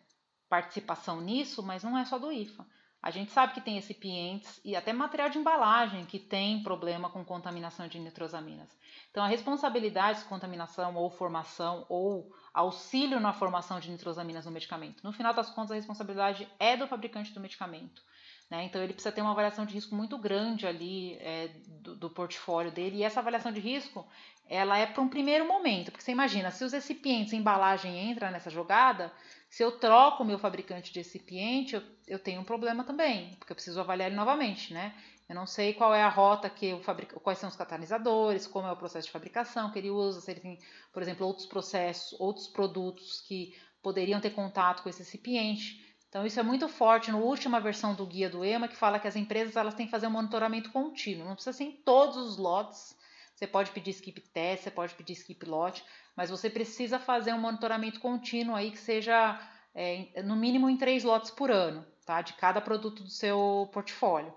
participação nisso, mas não é só do IFA. A gente sabe que tem recipientes e até material de embalagem que tem problema com contaminação de nitrosaminas. Então, a responsabilidade de contaminação ou formação ou auxílio na formação de nitrosaminas no medicamento. No final das contas, a responsabilidade é do fabricante do medicamento. Né? Então, ele precisa ter uma avaliação de risco muito grande ali é, do, do, portfólio dele. E essa avaliação de risco, ela é para um primeiro momento. Porque você imagina, se os recipientes, embalagem entra nessa jogada, se eu troco o meu fabricante de recipiente, eu, eu tenho um problema também. Porque eu preciso avaliar ele novamente, né? Eu não sei qual é a rota que o fabric... quais são os catalisadores, como é o processo de fabricação que ele usa, se ele tem, por exemplo, outros processos, outros produtos que poderiam ter contato com esse recipiente. Então isso é muito forte na última versão do guia do EMA que fala que as empresas elas têm que fazer um monitoramento contínuo. Não precisa ser em todos os lotes. Você pode pedir skip test, você pode pedir skip lot, mas você precisa fazer um monitoramento contínuo aí que seja é, no mínimo em três lotes por ano, tá? De cada produto do seu portfólio.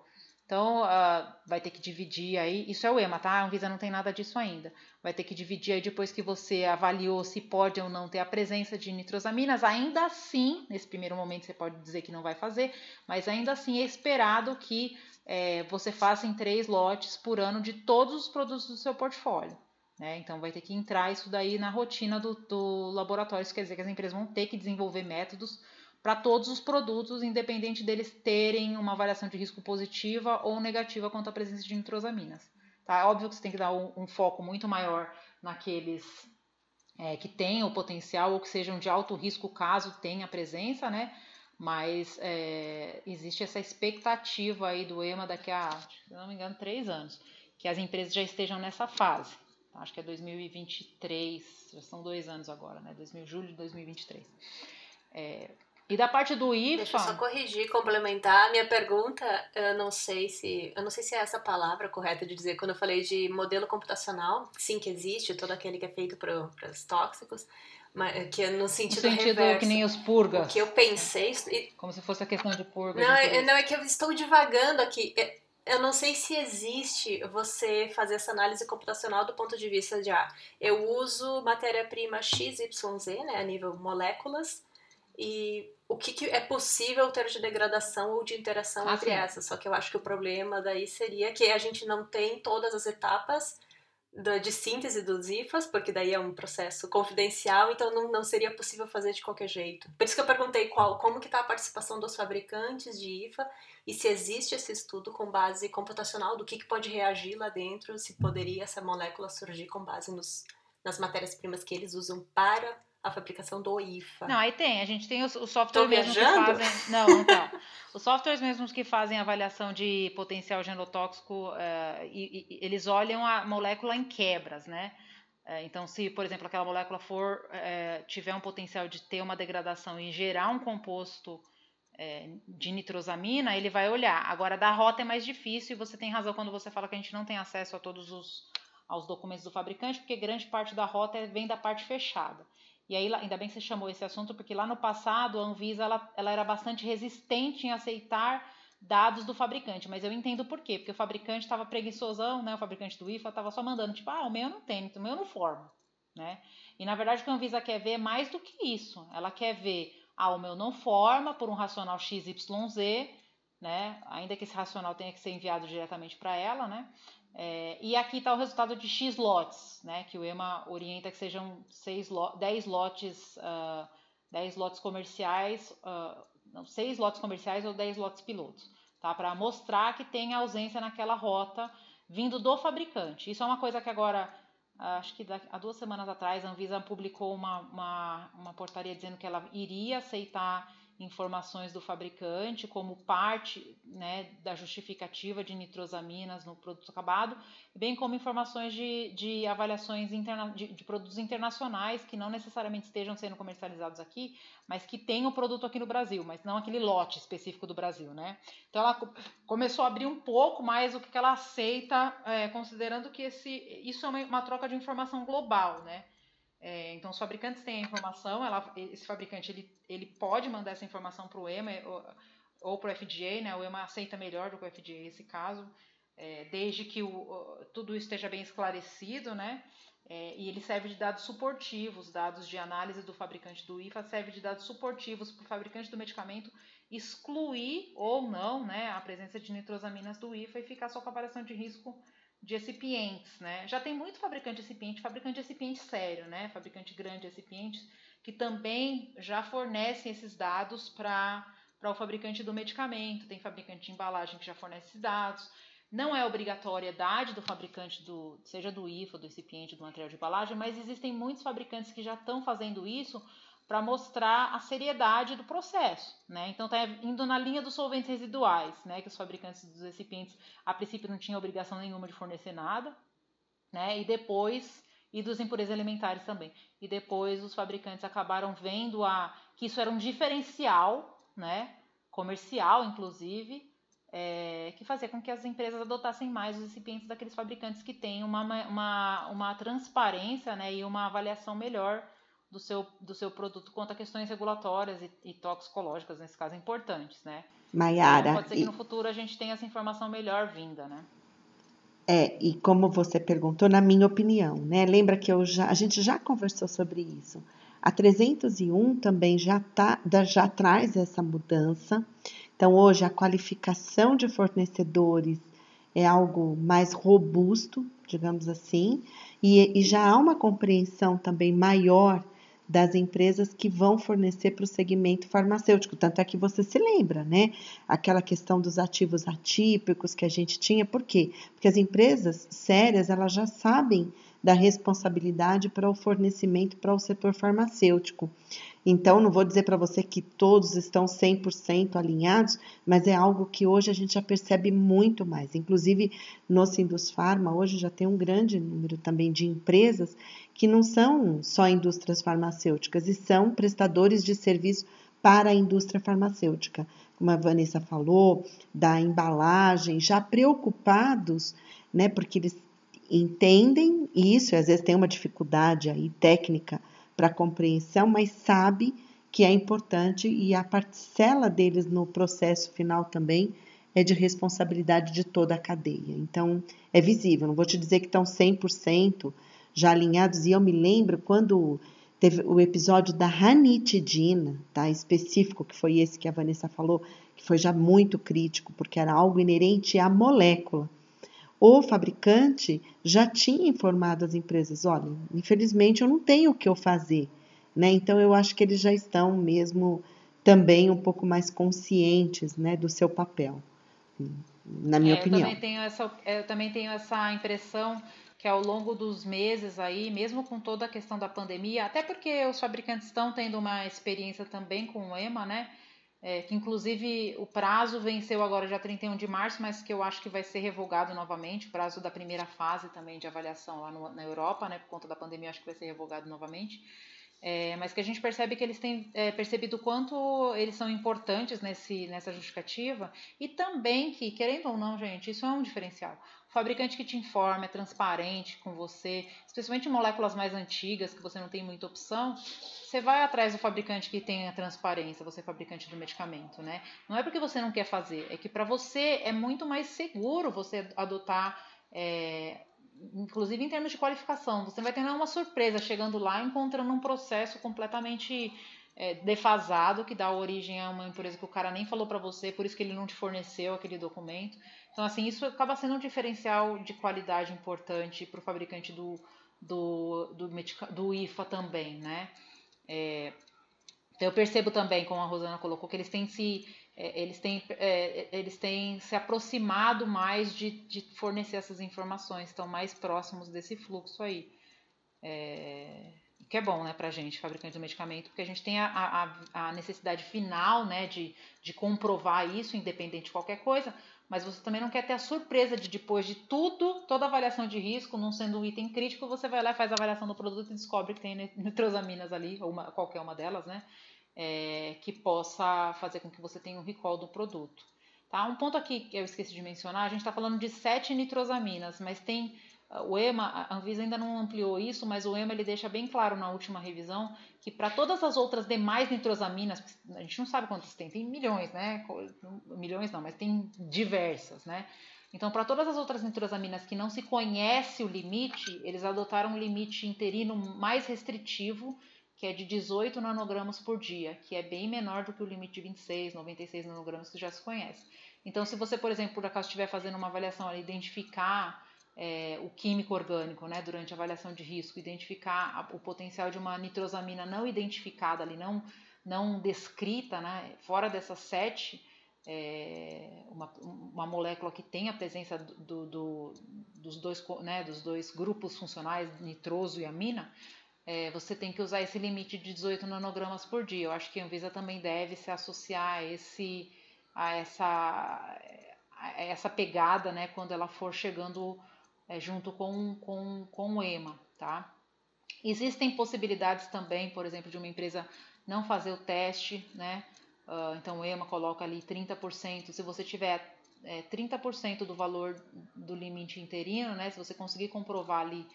Então, uh, vai ter que dividir aí. Isso é o EMA, tá? A Anvisa não tem nada disso ainda. Vai ter que dividir aí depois que você avaliou se pode ou não ter a presença de nitrosaminas. Ainda assim, nesse primeiro momento você pode dizer que não vai fazer, mas ainda assim é esperado que é, você faça em três lotes por ano de todos os produtos do seu portfólio. Né? Então, vai ter que entrar isso daí na rotina do, do laboratório. Isso quer dizer que as empresas vão ter que desenvolver métodos para todos os produtos, independente deles terem uma variação de risco positiva ou negativa quanto à presença de nitrosaminas. Tá? É óbvio que você tem que dar um, um foco muito maior naqueles é, que têm o potencial ou que sejam de alto risco caso tenha presença, né? Mas é, existe essa expectativa aí do EMA daqui a, se não me engano, três anos, que as empresas já estejam nessa fase. Acho que é 2023, já são dois anos agora, né? 2000, julho de 2023. É, e da parte do IFA. Deixa eu só corrigir, complementar a minha pergunta. Eu não sei se. Eu não sei se é essa palavra correta de dizer. Quando eu falei de modelo computacional, sim que existe, todo aquele que é feito para os tóxicos. Mas, que é no sentido, no sentido reverso. que nem os purgas. O que eu pensei. Como se fosse a questão de purga. Não, é, não, é que eu estou divagando aqui. É, eu não sei se existe você fazer essa análise computacional do ponto de vista de ah, eu uso matéria-prima XYZ, né, a nível moléculas, e o que, que, é possível ter de degradação ou de interação ah, entre sim. essas. Só que eu acho que o problema daí seria que a gente não tem todas as etapas de síntese dos IFAs, porque daí é um processo confidencial, então não, não seria possível fazer de qualquer jeito. Por isso que eu perguntei qual, como que está a participação dos fabricantes de IFA e se existe esse estudo com base computacional do que, que pode reagir lá dentro, se poderia essa molécula surgir com base nos, nas matérias-primas que eles usam para a fabricação do IFA. Não, aí tem. A gente tem os, os softwares mesmos que fazem. Não, não tá. Os softwares mesmos que fazem avaliação de potencial genotóxico, uh, e, e, eles olham a molécula em quebras, né? Uh, então, se, por exemplo, aquela molécula for uh, tiver um potencial de ter uma degradação e gerar um composto é, de nitrosamina, ele vai olhar. Agora, da rota é mais difícil e você tem razão quando você fala que a gente não tem acesso a todos os aos documentos do fabricante, porque grande parte da rota vem da parte fechada. E aí, ainda bem que você chamou esse assunto, porque lá no passado a Anvisa ela, ela era bastante resistente em aceitar dados do fabricante, mas eu entendo por quê, porque o fabricante estava preguiçosão, né? O fabricante do IFA estava só mandando, tipo, ah, o meu não tem, o meu não forma, né? E na verdade o que a Anvisa quer ver é mais do que isso. Ela quer ver ah, o meu não forma por um racional XYZ, né? Ainda que esse racional tenha que ser enviado diretamente para ela, né? É, e aqui está o resultado de X lotes, né? Que o EMA orienta que sejam seis 10 lotes, uh, 10 lotes comerciais, uh, não, 6 lotes comerciais ou 10 lotes pilotos, tá? Para mostrar que tem ausência naquela rota vindo do fabricante. Isso é uma coisa que agora acho que há duas semanas atrás a Anvisa publicou uma, uma, uma portaria dizendo que ela iria aceitar informações do fabricante como parte né, da justificativa de nitrosaminas no produto acabado, bem como informações de, de avaliações interna, de, de, produtos internacionais que não necessariamente estejam sendo comercializados aqui, mas que tem o produto aqui no Brasil, mas não aquele lote específico do Brasil. Né? Então ela começou a abrir um pouco mais o que ela aceita, é, considerando que esse, isso é uma, uma troca de informação global. Né? É, então, os fabricantes têm a informação, ela, esse fabricante ele, ele pode mandar essa informação para o EMA ou, ou para o FDA, né? o EMA aceita melhor do que o FDA esse caso, é, desde que o, tudo esteja bem esclarecido, né? É, e ele serve de dados suportivos, dados de análise do fabricante do IFA, serve de dados suportivos para o fabricante do medicamento excluir ou não né, a presença de nitrosaminas do IFA e ficar só com a avaliação de risco de recipientes, né? Já tem muito fabricante de recipiente, fabricante de recipiente sério, né? Fabricante grande de recipientes que também já fornecem esses dados para o fabricante do medicamento. Tem fabricante de embalagem que já fornece esses dados. Não é obrigatoriedade do fabricante do, seja do IFA, do recipiente, do material de embalagem, mas existem muitos fabricantes que já estão fazendo isso para mostrar a seriedade do processo, né? Então está indo na linha dos solventes residuais, né? Que os fabricantes dos recipientes a princípio não tinham obrigação nenhuma de fornecer nada, né? E depois e dos impurezas alimentares também. E depois os fabricantes acabaram vendo a que isso era um diferencial, né? Comercial, inclusive, é, que fazia com que as empresas adotassem mais os recipientes daqueles fabricantes que têm uma, uma, uma transparência, né? E uma avaliação melhor do seu, do seu produto quanto a questões regulatórias e, e toxicológicas, nesse caso, importantes, né? Maiara. Então, pode ser que no futuro a gente tenha essa informação melhor vinda, né? É, e como você perguntou, na minha opinião, né? Lembra que eu já, a gente já conversou sobre isso. A 301 também já, tá, já traz essa mudança. Então, hoje, a qualificação de fornecedores é algo mais robusto, digamos assim, e, e já há uma compreensão também maior das empresas que vão fornecer para o segmento farmacêutico. Tanto é que você se lembra, né? Aquela questão dos ativos atípicos que a gente tinha. Por quê? Porque as empresas sérias, elas já sabem da responsabilidade para o fornecimento para o setor farmacêutico. Então, não vou dizer para você que todos estão 100% alinhados, mas é algo que hoje a gente já percebe muito mais. Inclusive, no Sindus Pharma, hoje já tem um grande número também de empresas que não são só indústrias farmacêuticas e são prestadores de serviço para a indústria farmacêutica. Como a Vanessa falou, da embalagem, já preocupados, né, porque eles entendem isso, e às vezes tem uma dificuldade aí técnica para compreensão, mas sabe que é importante e a parcela deles no processo final também é de responsabilidade de toda a cadeia. Então, é visível. Não vou te dizer que estão 100% já alinhados. E eu me lembro quando teve o episódio da ranitidina, tá? Específico, que foi esse que a Vanessa falou, que foi já muito crítico, porque era algo inerente à molécula o fabricante já tinha informado as empresas: olha, infelizmente eu não tenho o que eu fazer. Né? Então eu acho que eles já estão mesmo também um pouco mais conscientes né, do seu papel, na minha é, opinião. Eu também, tenho essa, eu também tenho essa impressão que ao longo dos meses aí, mesmo com toda a questão da pandemia, até porque os fabricantes estão tendo uma experiência também com o EMA, né? É, que inclusive o prazo venceu agora dia 31 de março, mas que eu acho que vai ser revogado novamente, o prazo da primeira fase também de avaliação lá no, na Europa, né, por conta da pandemia, acho que vai ser revogado novamente. É, mas que a gente percebe que eles têm é, percebido quanto eles são importantes nesse, nessa justificativa e também que, querendo ou não, gente, isso é um diferencial. O fabricante que te informa, é transparente com você, especialmente moléculas mais antigas, que você não tem muita opção, você vai atrás do fabricante que tem a transparência, você é fabricante do medicamento, né? Não é porque você não quer fazer, é que para você é muito mais seguro você adotar é, inclusive em termos de qualificação, você vai ter uma surpresa chegando lá encontrando um processo completamente é, defasado que dá origem a uma empresa que o cara nem falou para você, por isso que ele não te forneceu aquele documento. Então, assim, isso acaba sendo um diferencial de qualidade importante para o fabricante do, do, do, do, IFA também, né? É, eu percebo também, como a Rosana colocou, que eles têm se é, eles têm, é, eles têm se aproximado mais de, de, fornecer essas informações, estão mais próximos desse fluxo aí. É, que é bom né, para a gente, fabricante do medicamento, porque a gente tem a, a, a, necessidade final né, de, de comprovar isso, independente de qualquer coisa, mas você também não quer ter a surpresa de depois de tudo, toda avaliação de risco, não sendo um item crítico, você vai lá e faz a avaliação do produto e descobre que tem [LAUGHS] nitrosaminas ali, ou uma, qualquer uma delas, né? É, que possa fazer com que você tenha um recall do produto. Tá? Um ponto aqui que eu esqueci de mencionar, a gente está falando de sete nitrosaminas, mas tem o EMA, a Anvisa ainda não ampliou isso, mas o EMA ele deixa bem claro na última revisão que para todas as outras demais nitrosaminas, a gente não sabe quantas tem, tem milhões, né? Milhões não, mas tem diversas, né? Então, para todas as outras nitrosaminas que não se conhece o limite, eles adotaram um limite interino mais restritivo que é de 18 nanogramas por dia, que é bem menor do que o limite de 26, 96 nanogramas que já se conhece. Então, se você, por exemplo, por acaso estiver fazendo uma avaliação, identificar é, o químico orgânico, né, durante a avaliação de risco, identificar a, o potencial de uma nitrosamina não identificada ali, não, não descrita, né, fora dessas sete, é, uma, uma molécula que tem a presença do, do, dos, dois, né, dos dois grupos funcionais, nitroso e amina, é, você tem que usar esse limite de 18 nanogramas por dia. Eu acho que a Anvisa também deve se associar a, esse, a, essa, a essa pegada né, quando ela for chegando é, junto com, com, com o EMA. Tá? Existem possibilidades também, por exemplo, de uma empresa não fazer o teste, né? Uh, então o EMA coloca ali 30%. Se você tiver é, 30% do valor do limite interino, né? Se você conseguir comprovar ali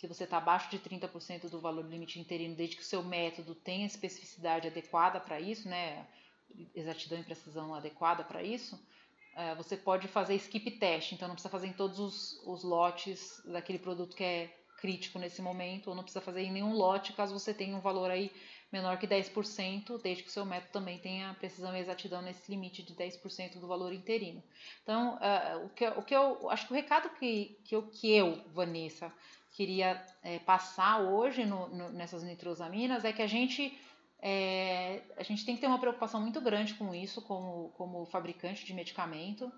que você está abaixo de 30% do valor limite interino, desde que o seu método tenha especificidade adequada para isso, né, exatidão e precisão adequada para isso, é, você pode fazer skip teste, então não precisa fazer em todos os, os lotes daquele produto que é crítico nesse momento, ou não precisa fazer em nenhum lote caso você tenha um valor aí menor que 10%, desde que o seu método também tenha precisão e exatidão nesse limite de 10% do valor interino. Então, uh, o, que, o que eu acho que o recado que, que, eu, que eu, Vanessa, queria é, passar hoje no, no, nessas nitrosaminas é que a gente é, a gente tem que ter uma preocupação muito grande com isso, como, como fabricante de medicamento.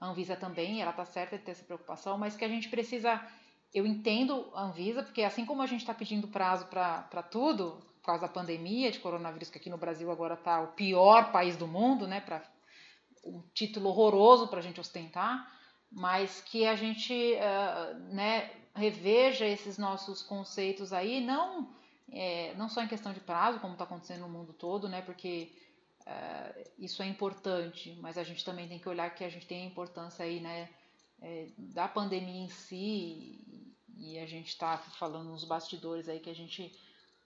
A Anvisa também, ela está certa de ter essa preocupação, mas que a gente precisa. Eu entendo a Anvisa, porque assim como a gente está pedindo prazo para tudo, por causa da pandemia de coronavírus, que aqui no Brasil agora está o pior país do mundo, né? Pra, um título horroroso para a gente ostentar, mas que a gente uh, né, reveja esses nossos conceitos aí, não, é, não só em questão de prazo, como está acontecendo no mundo todo, né? Porque é, isso é importante, mas a gente também tem que olhar que a gente tem a importância aí, né? É, da pandemia em si, e a gente está falando nos bastidores aí que a gente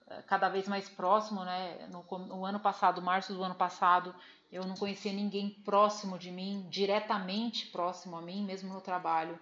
é, cada vez mais próximo, né? No, no, ano passado, março do ano passado, eu não conhecia ninguém próximo de mim, diretamente próximo a mim, mesmo no trabalho,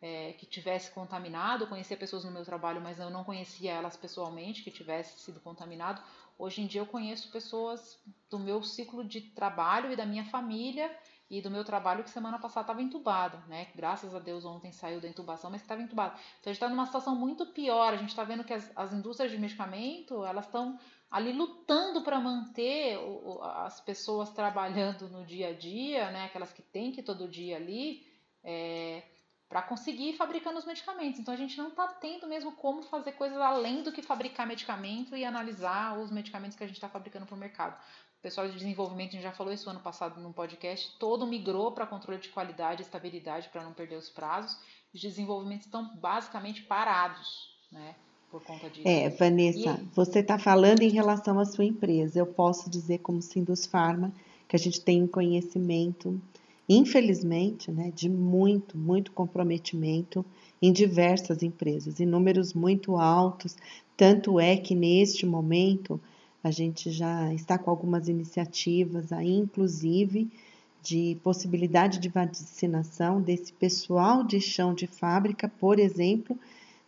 é, que tivesse contaminado. Conhecia pessoas no meu trabalho, mas eu não conhecia elas pessoalmente que tivesse sido contaminado. Hoje em dia eu conheço pessoas do meu ciclo de trabalho e da minha família e do meu trabalho que semana passada estava entubado, né? Graças a Deus ontem saiu da intubação, mas estava entubado. Então a gente está numa situação muito pior. A gente está vendo que as, as indústrias de medicamento elas estão ali lutando para manter o, as pessoas trabalhando no dia a dia, né? Aquelas que têm que todo dia ali. É, para conseguir fabricar os medicamentos. Então a gente não está tendo mesmo como fazer coisas além do que fabricar medicamento e analisar os medicamentos que a gente está fabricando para o mercado. O pessoal de desenvolvimento, a gente já falou isso ano passado num podcast, todo migrou para controle de qualidade e estabilidade para não perder os prazos. Os desenvolvimentos estão basicamente parados, né? por conta disso. É, Vanessa, e... você está falando em relação à sua empresa. Eu posso dizer, como Sindus Pharma, que a gente tem conhecimento, infelizmente, né, de muito, muito comprometimento em diversas empresas, em números muito altos. Tanto é que neste momento a gente já está com algumas iniciativas aí, inclusive de possibilidade de vacinação desse pessoal de chão de fábrica, por exemplo,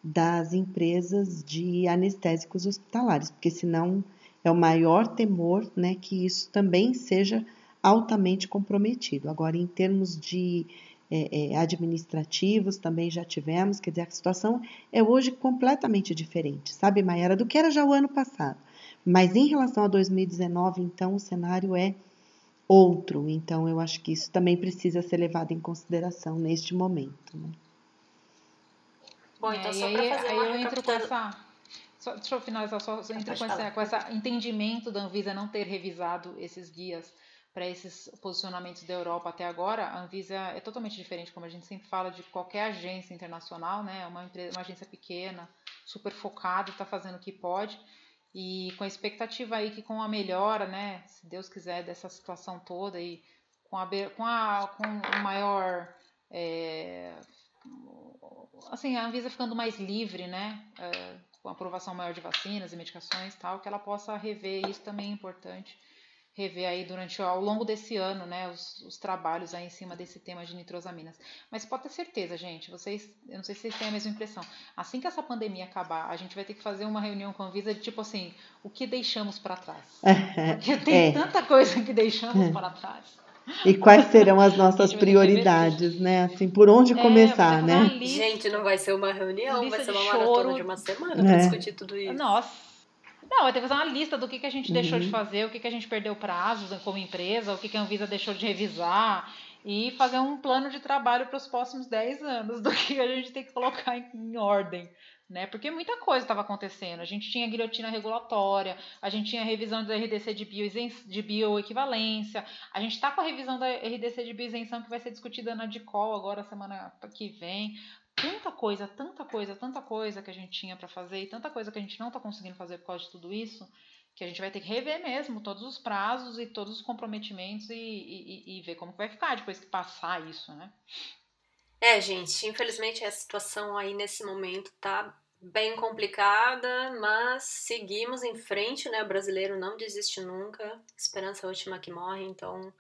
das empresas de anestésicos hospitalares, porque senão é o maior temor né, que isso também seja altamente comprometido. Agora, em termos de é, é, administrativos, também já tivemos, quer dizer, a situação é hoje completamente diferente, sabe, Mayara, do que era já o ano passado. Mas em relação a 2019, então, o cenário é outro. Então, eu acho que isso também precisa ser levado em consideração neste momento. Né? Bom, então é, só para fazer aí uma eu entro com essa. Só, deixa eu finalizar, só entro com, essa, com esse entendimento da Anvisa não ter revisado esses guias para esses posicionamentos da Europa até agora. A Anvisa é totalmente diferente, como a gente sempre fala, de qualquer agência internacional, né? É uma, empresa, uma agência pequena, super focada, está fazendo o que pode. E com a expectativa aí que com a melhora, né, se Deus quiser, dessa situação toda e com a, com a com o maior é, assim, a Anvisa ficando mais livre, né, é, com aprovação maior de vacinas e medicações tal, que ela possa rever isso também é importante rever aí durante ao longo desse ano, né, os, os, trabalhos aí em cima desse tema de nitrosaminas. Mas pode ter certeza, gente, vocês, eu não sei se vocês têm a mesma impressão. Assim que essa pandemia acabar, a gente vai ter que fazer uma reunião com a Anvisa de tipo assim, o que deixamos para trás? [LAUGHS] Porque tem é. tanta coisa que deixamos para trás. E quais serão as [LAUGHS] nossas prioridades, né? Assim, por onde é, começar, né? Gente, não vai ser uma reunião, vai ser uma maratona de uma semana é. para discutir tudo isso. Nossa. Não, vai ter que fazer uma lista do que, que a gente uhum. deixou de uhum. fazer, o que, que a gente perdeu prazos como empresa, o que, que a Anvisa deixou de revisar e fazer um plano de trabalho para os próximos 10 anos do [LAUGHS] que a gente tem que colocar em, em ordem. Né? Porque muita coisa estava acontecendo. A gente tinha guilhotina regulatória, a gente tinha revisão da RDC de, bio, de bioequivalência, a gente está com a revisão da RDC de bioisenção que vai ser discutida na DICOL agora, semana que vem tanta coisa, tanta coisa, tanta coisa que a gente tinha para fazer e tanta coisa que a gente não está conseguindo fazer por causa de tudo isso, que a gente vai ter que rever mesmo todos os prazos e todos os comprometimentos e, e, e ver como vai ficar depois que passar isso, né? É, gente, infelizmente a situação aí nesse momento tá bem complicada, mas seguimos em frente, né? O brasileiro não desiste nunca, esperança é última que morre, então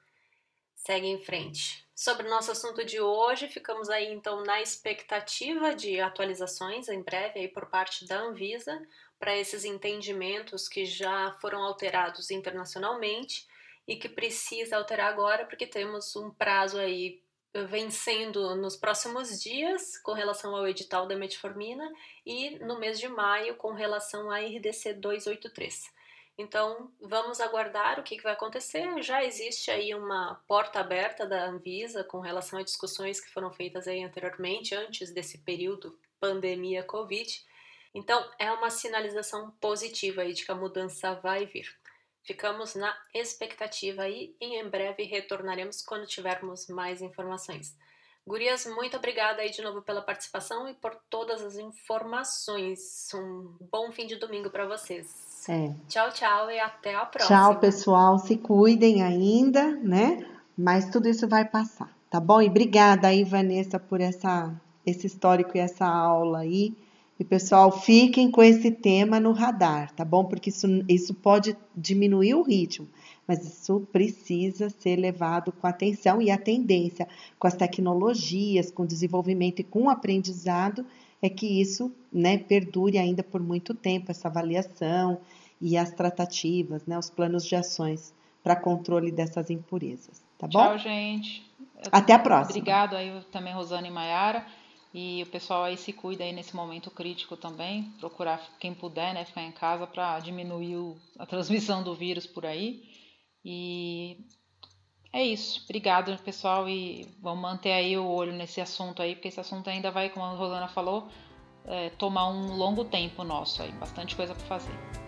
segue em frente. Sobre o nosso assunto de hoje, ficamos aí então na expectativa de atualizações em breve aí por parte da Anvisa para esses entendimentos que já foram alterados internacionalmente e que precisa alterar agora porque temos um prazo aí vencendo nos próximos dias com relação ao edital da metformina e no mês de maio com relação à RDC 283. Então, vamos aguardar o que, vai acontecer. Já existe aí uma porta aberta da Anvisa com relação a discussões que foram feitas aí anteriormente, antes desse período pandemia Covid. Então, é uma sinalização positiva aí de que a mudança vai vir. Ficamos na expectativa aí e em breve retornaremos quando tivermos mais informações. Gurias, muito obrigada aí de novo pela participação e por todas as informações. Um bom fim de domingo para vocês. É. Tchau, tchau e até a próxima. Tchau, pessoal. Se cuidem ainda, né? Mas tudo isso vai passar, tá bom? E obrigada aí, Vanessa, por essa, esse histórico e essa aula aí. E pessoal, fiquem com esse tema no radar, tá bom? Porque isso, isso pode diminuir o ritmo, mas isso precisa ser levado com atenção e a tendência com as tecnologias, com o desenvolvimento e com o aprendizado é que isso né, perdure ainda por muito tempo, essa avaliação e as tratativas, né, os planos de ações para controle dessas impurezas. Tá bom? Tchau, gente. Eu Até a próxima. Obrigado aí também, Rosana e Maiara. E o pessoal aí se cuida aí nesse momento crítico também. Procurar quem puder, né, ficar em casa para diminuir a transmissão do vírus por aí. E é isso. Obrigado, pessoal. E vamos manter aí o olho nesse assunto aí, porque esse assunto ainda vai, como a Rosana falou, é, tomar um longo tempo nosso aí. Bastante coisa para fazer.